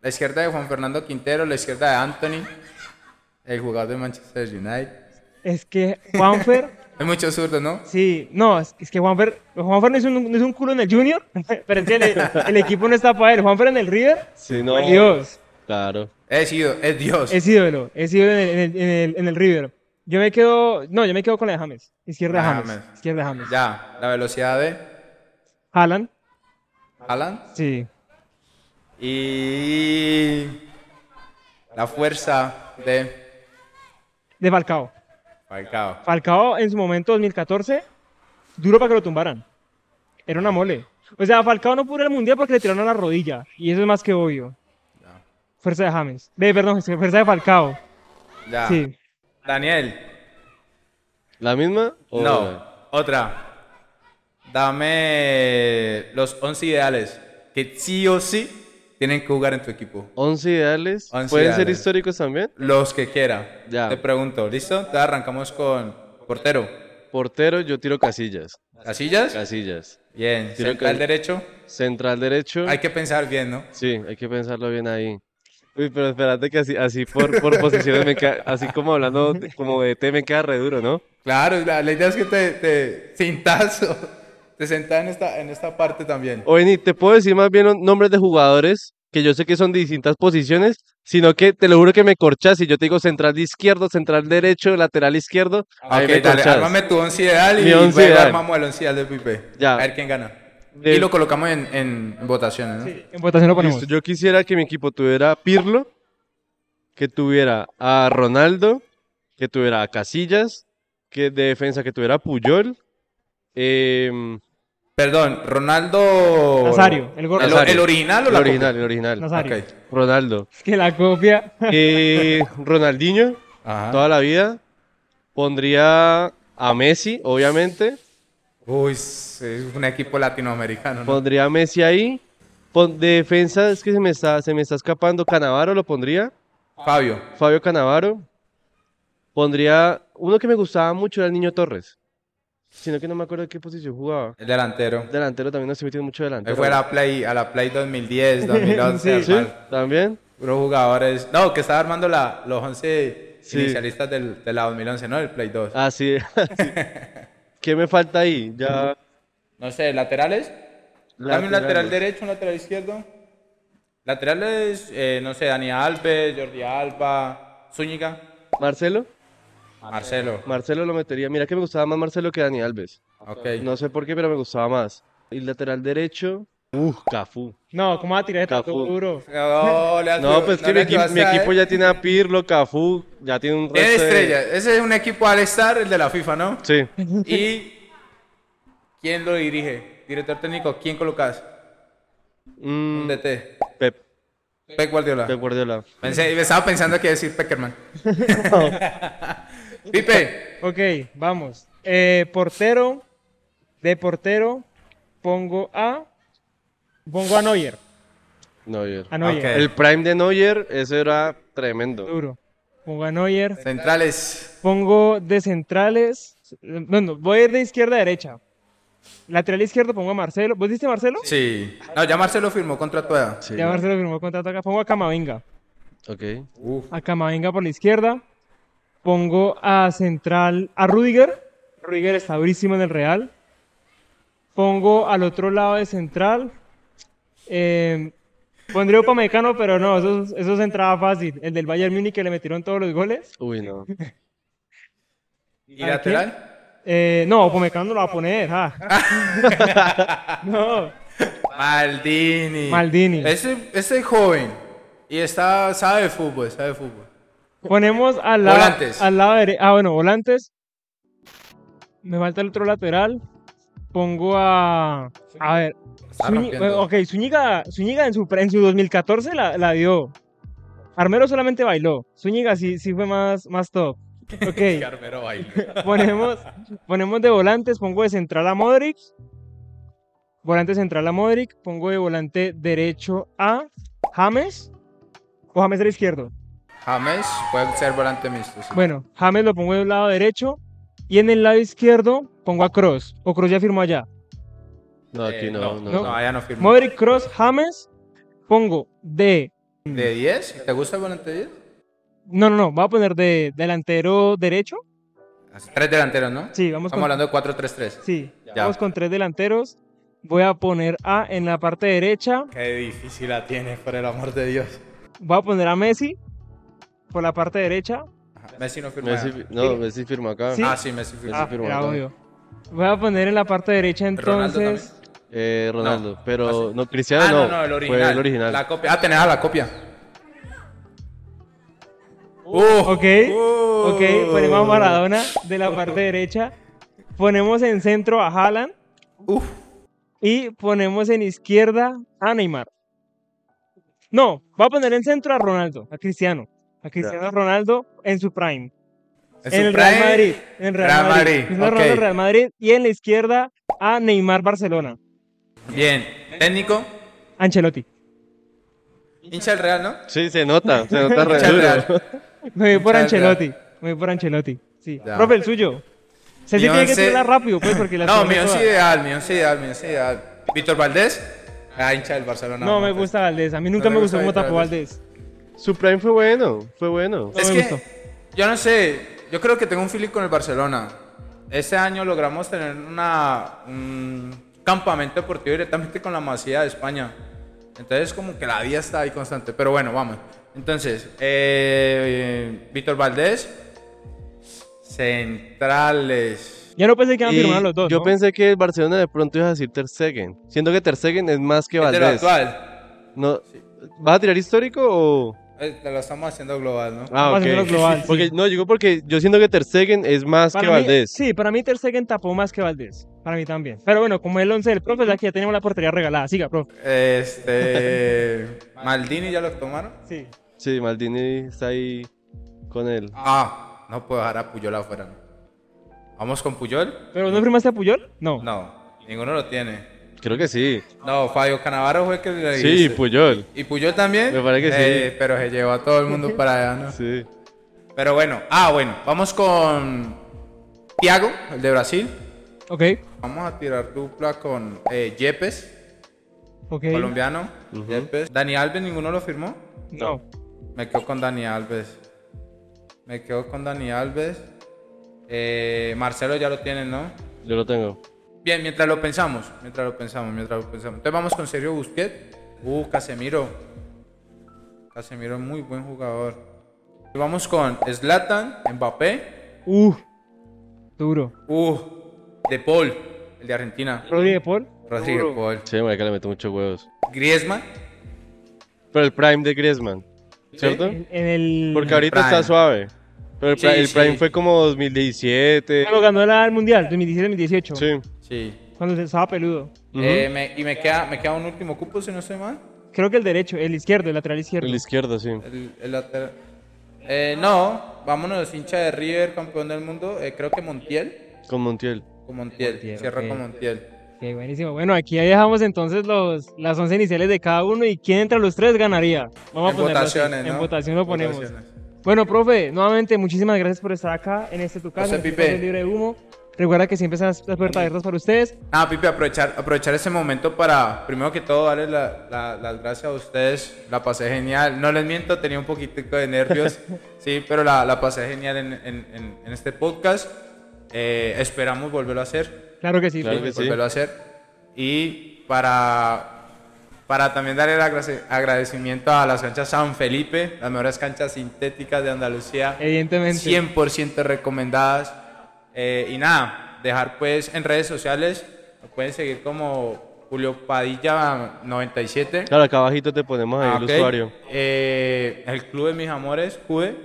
la izquierda de Juan Fernando Quintero, la izquierda de Anthony, el jugador de Manchester United. Es que Juanfer, [LAUGHS] Hay muchos zurdos, ¿no? sí, no, es, es que Juanfer, Juanfer no es, un, no es un culo en el Junior, [LAUGHS] pero es que el, el equipo no está para él. Juanfer en el River, Sí, no. Dios. Claro. Es, ido- es Dios. Es ídolo, es ídolo en el, en el, en el, en el River. Yo me quedo, no, yo me quedo con la de James. Izquierda La James. James. Izquierda James. Ya, la velocidad de Haaland, Alan sí. y la fuerza de De Falcao. Falcao. Falcao en su momento, 2014, duro para que lo tumbaran. Era una mole. O sea, Falcao no pudo ir al mundial porque le tiraron a la rodilla. Y eso es más que obvio. Fuerza de James. Ve, perdón, fuerza de Falcao. Ya. Sí. Daniel. ¿La misma? o- No, otra. Dame los 11 ideales que sí o sí tienen que jugar en tu equipo. 11 ideales. 11 ¿Pueden ser ideales. históricos también? Los que quiera. Ya. Te pregunto, ¿listo? Entonces arrancamos con portero. Portero, yo tiro casillas. ¿Casillas? Casillas. Bien. Tiro Central cas- derecho. Central derecho. Hay que pensar bien, ¿no? Sí, hay que pensarlo bien ahí. Uy, pero espérate que así, así por, por [LAUGHS] posiciones me así como hablando de- como de T me queda re duro, ¿no? Claro, la, la idea es que te, te sintas o [LAUGHS] te sentas en esta, en esta parte también. O Vení, te puedo decir más bien nombres de jugadores que yo sé que son de distintas posiciones, sino que te lo juro que me corchas y yo te digo central de izquierdo, central derecho, lateral izquierdo, ahí Ok, me dale, ármame tu once ideal y Mi once luego ideal. armamos el once ideal de Pipe. Ya. A ver quién gana. De- Y lo colocamos en, en, en votaciones, ¿no? Sí, en votación lo ponemos. Listo, yo quisiera que mi equipo tuviera a Pirlo, que tuviera a Ronaldo, que tuviera a Casillas, que de defensa que tuviera a Puyol, em, Perdón, Ronaldo. Nazario, el gordo. ¿El, original o el la original, copia? el original. Nazario. Ronaldo. Es que la copia. Eh, Ronaldinho, Ajá. toda la vida. Pondría a Messi, obviamente. Uy, es un equipo latinoamericano, ¿no? Pondría Messi ahí. De defensa es que se me está, se me está escapando. Canavaro lo pondría. Fabio. Fabio Canavaro. Pondría uno que me gustaba mucho era el Niño Torres. Sino que no me acuerdo de qué posición jugaba. El delantero. Delantero también no estoy metiendo mucho Él delantero. fue a la Play, a la Play 2010, 2011. [LAUGHS] Sí. ¿Sí? También. Puros jugadores. No, que estaba armando la, los 11 Sí. inicialistas del, de la 2011, ¿no? El Play 2. Ah, sí. [LAUGHS] sí. ¿Qué me falta ahí? Ya. No sé, laterales. Dame un lateral derecho, un lateral izquierdo. Laterales, eh, no sé, Dani Alves, Jordi Alba, Zúñiga, Marcelo. Marcelo. Marcelo lo metería. Mira que me gustaba más Marcelo que Dani Alves. Ok. No sé por qué, pero me gustaba más. Y lateral derecho. Uf, Cafú. No, ¿cómo va a tirar de tanto Cafú. duro? No, le has- No, pues no que mi, a equipo ya tiene a Pirlo, Cafú, ya tiene un resto de- estrella. Ese es un equipo al estar, el de la FIFA, ¿no? Sí. ¿Y quién lo dirige? Director técnico, ¿quién colocas? Un Mm, DT. Pep, Pep Guardiola. Pep Guardiola. Pensé, me estaba pensando que decir Peckerman. [LAUGHS] Pipe, Ok, vamos. Eh, portero. De portero pongo a. Pongo a Neuer. Neuer. A Neuer. El prime de Neuer, eso era tremendo. Duro. Pongo a Neuer. centrales. Pongo de centrales. Bueno, voy a ir de izquierda a derecha. Lateral izquierdo pongo a Marcelo. ¿Vos diste Marcelo? Sí. No, ya Marcelo firmó contrato de edad. Sí. Ya Marcelo firmó contrato acá. Pongo a Camavinga. Ok. Uf. A Camavinga por la izquierda. Pongo a central a Rudiger. Rudiger está durísimo en el Real. Pongo al otro lado de central. Eh, pondría Upamecano, pero no, eso, eso es entrada fácil. El del Bayern Múnich que le metieron todos los goles. Uy, no. [LAUGHS] ¿Y ¿A lateral? Eh, no, Pomecano lo va a poner. ah. [LAUGHS] no, Maldini. Maldini. Ese, ese joven. Y está, sabe de fútbol, sabe de fútbol. ponemos al lado, Volantes. al lado derecho. Ah, bueno, volantes. Me falta el otro lateral. Pongo a. A ver. Está Zúñi- rompiendo. bueno, ok, Zúñiga, Zúñiga en su, en su 2014 la, la dio. Armero solamente bailó. Zúñiga sí, sí fue más, más top. [LAUGHS] Ok. Carmelo baila. [LAUGHS] ponemos, ponemos de volantes, pongo de central a Modric. Volante central a Modric. Pongo de volante derecho a James. O James del izquierdo. James puede ser volante mixto. sí. Bueno, James lo pongo del lado derecho. Y en el lado izquierdo pongo a Cross. O Cross ya firmó allá. No, aquí Eh, no, no. no. No, allá no firmó. Modric, Cross, James. Pongo de. ¿De 10? ¿Te gusta el volante 10? No, no, no. Voy a poner de delantero derecho. Tres delanteros, ¿no? Sí, vamos Estamos con. hablando de 4-3-3. Sí, Ya. vamos con tres delanteros. Voy a poner a en la parte derecha. Qué difícil la tienes, por el amor de Dios. Voy a poner a Messi por la parte derecha. Ajá, Messi no firmó. Messi, allá. no, Messi firma acá. Sí. Ah, sí, Messi firmó. Ah, era acá. obvio. Voy a poner en la parte derecha entonces. Eh, Ronaldo. No. Pero, Ah, no, Cristiano Ah, no. no, no, el original. Fue el original. La copia. Ah, tenés a la copia. Uh, Ok, uh. ok, ponemos a Maradona de la parte derecha. Ponemos en centro a Haaland. Uf. Y ponemos en izquierda a Neymar. No, voy a poner en centro a Ronaldo, a Cristiano. A Cristiano Ronaldo en su prime. En En su el Real Madrid. En el Real, Real Madrid. Madrid, Cristiano ok. Ronaldo, Real Madrid. Y en la izquierda a Neymar Barcelona. Bien. Técnico. Ancelotti. Hincha del Real, ¿no? Sí, se nota. Se nota re duro. Real. [LAUGHS] Me voy por Hincha del Ancelotti. Me voy por Ancelotti. Sí. Ya. Profe, el suyo. Se Mi tiene que once- tirarla rápido, pues, porque la No, mi once ideal, mi once ideal, mi once ideal. Víctor Valdés. Ah, hincha del Barcelona. No me gusta Valdés. A mí nunca No me le gustó gusta cómo tapó Valdés. Su prime fue bueno. Fue bueno. No es me que, gustó. yo no sé, yo creo que tengo un feeling con el Barcelona. Este año logramos tener una, un campamento deportivo directamente con la Masía de España. Entonces como que la vida está ahí constante. Pero bueno, vamos. Entonces, eh, Víctor Valdés, centrales. Ya no pensé que iban a firmar los dos. yo ¿no? pensé que el Barcelona de pronto iba a decir Ter Stegen. Siendo que Ter Stegen es más que Es de lo Valdés. actual. No, ¿Vas a tirar histórico o...? Eh, Lo estamos haciendo global, ¿no? Ah, ok. global, sí. Porque, no, digo porque yo siento que Ter Stegen es más Para que mí- Valdés. sí, para mí Ter Stegen tapó más que Valdés. Para mí también. Pero bueno, como el 11 del profe, ya que ya tenemos la portería regalada. Siga, profe. Este. [LAUGHS] Maldini ya lo tomaron. Sí. Sí, Maldini está ahí con él. Ah, no puedo dejar a Puyol afuera. Vamos con Puyol. ¿Pero no firmaste a Puyol? No. No, ninguno lo tiene. Creo que sí. No, Fabio Canavaro fue el que le Sí, dijiste. Puyol. ¿Y Puyol también? Me parece que sí. Eh, pero se llevó a todo el mundo para allá, ¿no? Sí. Pero bueno, ah, bueno, vamos con Thiago, el de Brasil. Ok. Vamos a tirar dupla con eh, Yepes, Ok. colombiano. Yepes. Dani Alves, ninguno lo firmó. No. Me quedo con Dani Alves. Me quedo con Dani Alves. Eh, Marcelo ya lo tiene, ¿no? Yo lo tengo. Bien, mientras lo pensamos, mientras lo pensamos, mientras lo pensamos. Entonces vamos con Sergio Busquets. Uh, Casemiro. Casemiro es muy buen jugador. Y vamos con Zlatan, Mbappé. Uh. Duro. Uh, De Paul, el de Argentina. Rodríguez Paul. Rodrigo Duro. Paul. Sí, marica, le meto muchos huevos. Griezmann. Pero el prime de Griezmann, ¿cierto? En, en el. Porque ahorita Prime. está suave. Pero el, Sí, el prime sí. fue como 2017. Cuando ganó la- el mundial, 2017-2018. Sí. Sí. Cuando estaba peludo. Eh, me- y me queda, me queda un último cupo, si no estoy mal. Creo que el derecho, el izquierdo, el lateral izquierdo. El izquierdo, sí. El, el lateral. Eh, no, vámonos, hincha de River, campeón del mundo. Eh, creo que Montiel. Con Montiel. Con Montiel. Montiel, Cierra con Montiel. Ok, buenísimo. Bueno, aquí ahí dejamos entonces los, las 11 iniciales de cada uno y quién entre los tres ganaría. Vamos En a ponerlo así. votaciones, ¿no? En votación lo ponemos. Votaciones. Bueno, profe, nuevamente muchísimas gracias por estar acá en este tu casa, José en este Pipe. libre de humo. Recuerda que siempre están las puertas abiertas para ustedes. Ah, Pipe, aprovechar, aprovechar ese momento para, primero que todo, darles la- la- las gracias a ustedes. La pasé genial. No les miento, tenía un poquitico de nervios, [LAUGHS] sí, pero la, la pasé genial en, en- en- en este podcast. Eh, esperamos volverlo a hacer. Claro que sí. Claro que sí. volverlo a hacer. Y para, para también dar el agradecimiento a las canchas San Felipe, las mejores canchas sintéticas de Andalucía. Evidentemente. 100% recomendadas. Eh, y nada, dejar pues en redes sociales, me pueden seguir como Julio Padilla 97. Claro, acá abajito te ponemos ahí Ah, el usuario. Eh, el Club de Mis Amores, Jude.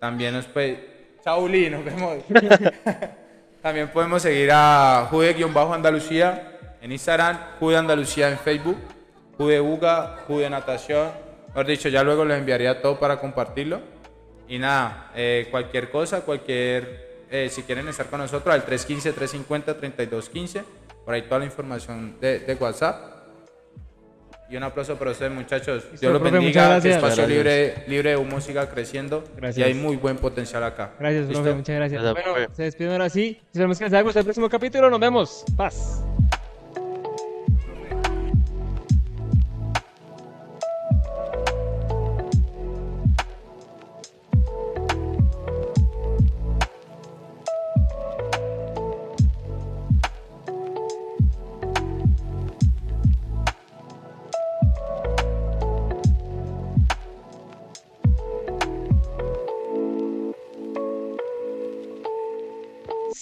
También nos puede... Sauli, nos vemos. [LAUGHS] También podemos seguir a Jude-Andalucía en Instagram, Jude Andalucía en Facebook, Jude Uga, Jude Natación. Mejor dicho, ya luego les enviaría todo para compartirlo. Y nada, eh, cualquier cosa, cualquier... eh, si quieren estar con nosotros, al 315-350-3215. Por ahí toda la información de, de WhatsApp. Y un aplauso para ustedes, muchachos. Dios los profe, bendiga. muchas Que gracias. Espacio Gracias. libre, libre de humo siga creciendo. Gracias. Y hay muy buen potencial acá. Gracias, profe, muchas gracias. Gracias, Bueno, profe. se despiden ahora sí. Esperamos que les haya gustado el próximo capítulo. Nos vemos. Paz.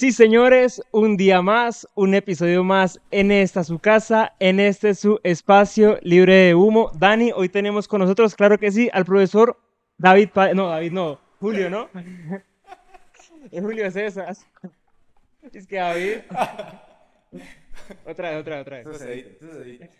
Sí, señores, un día más, un episodio más en esta su casa, en este su espacio libre de humo. Dani, hoy tenemos con nosotros, claro que sí, al profesor David, Pa- no, David no, Julio, ¿no? [LAUGHS] Es Julio César. Es que David. [LAUGHS] Otra vez, otra vez, otra vez.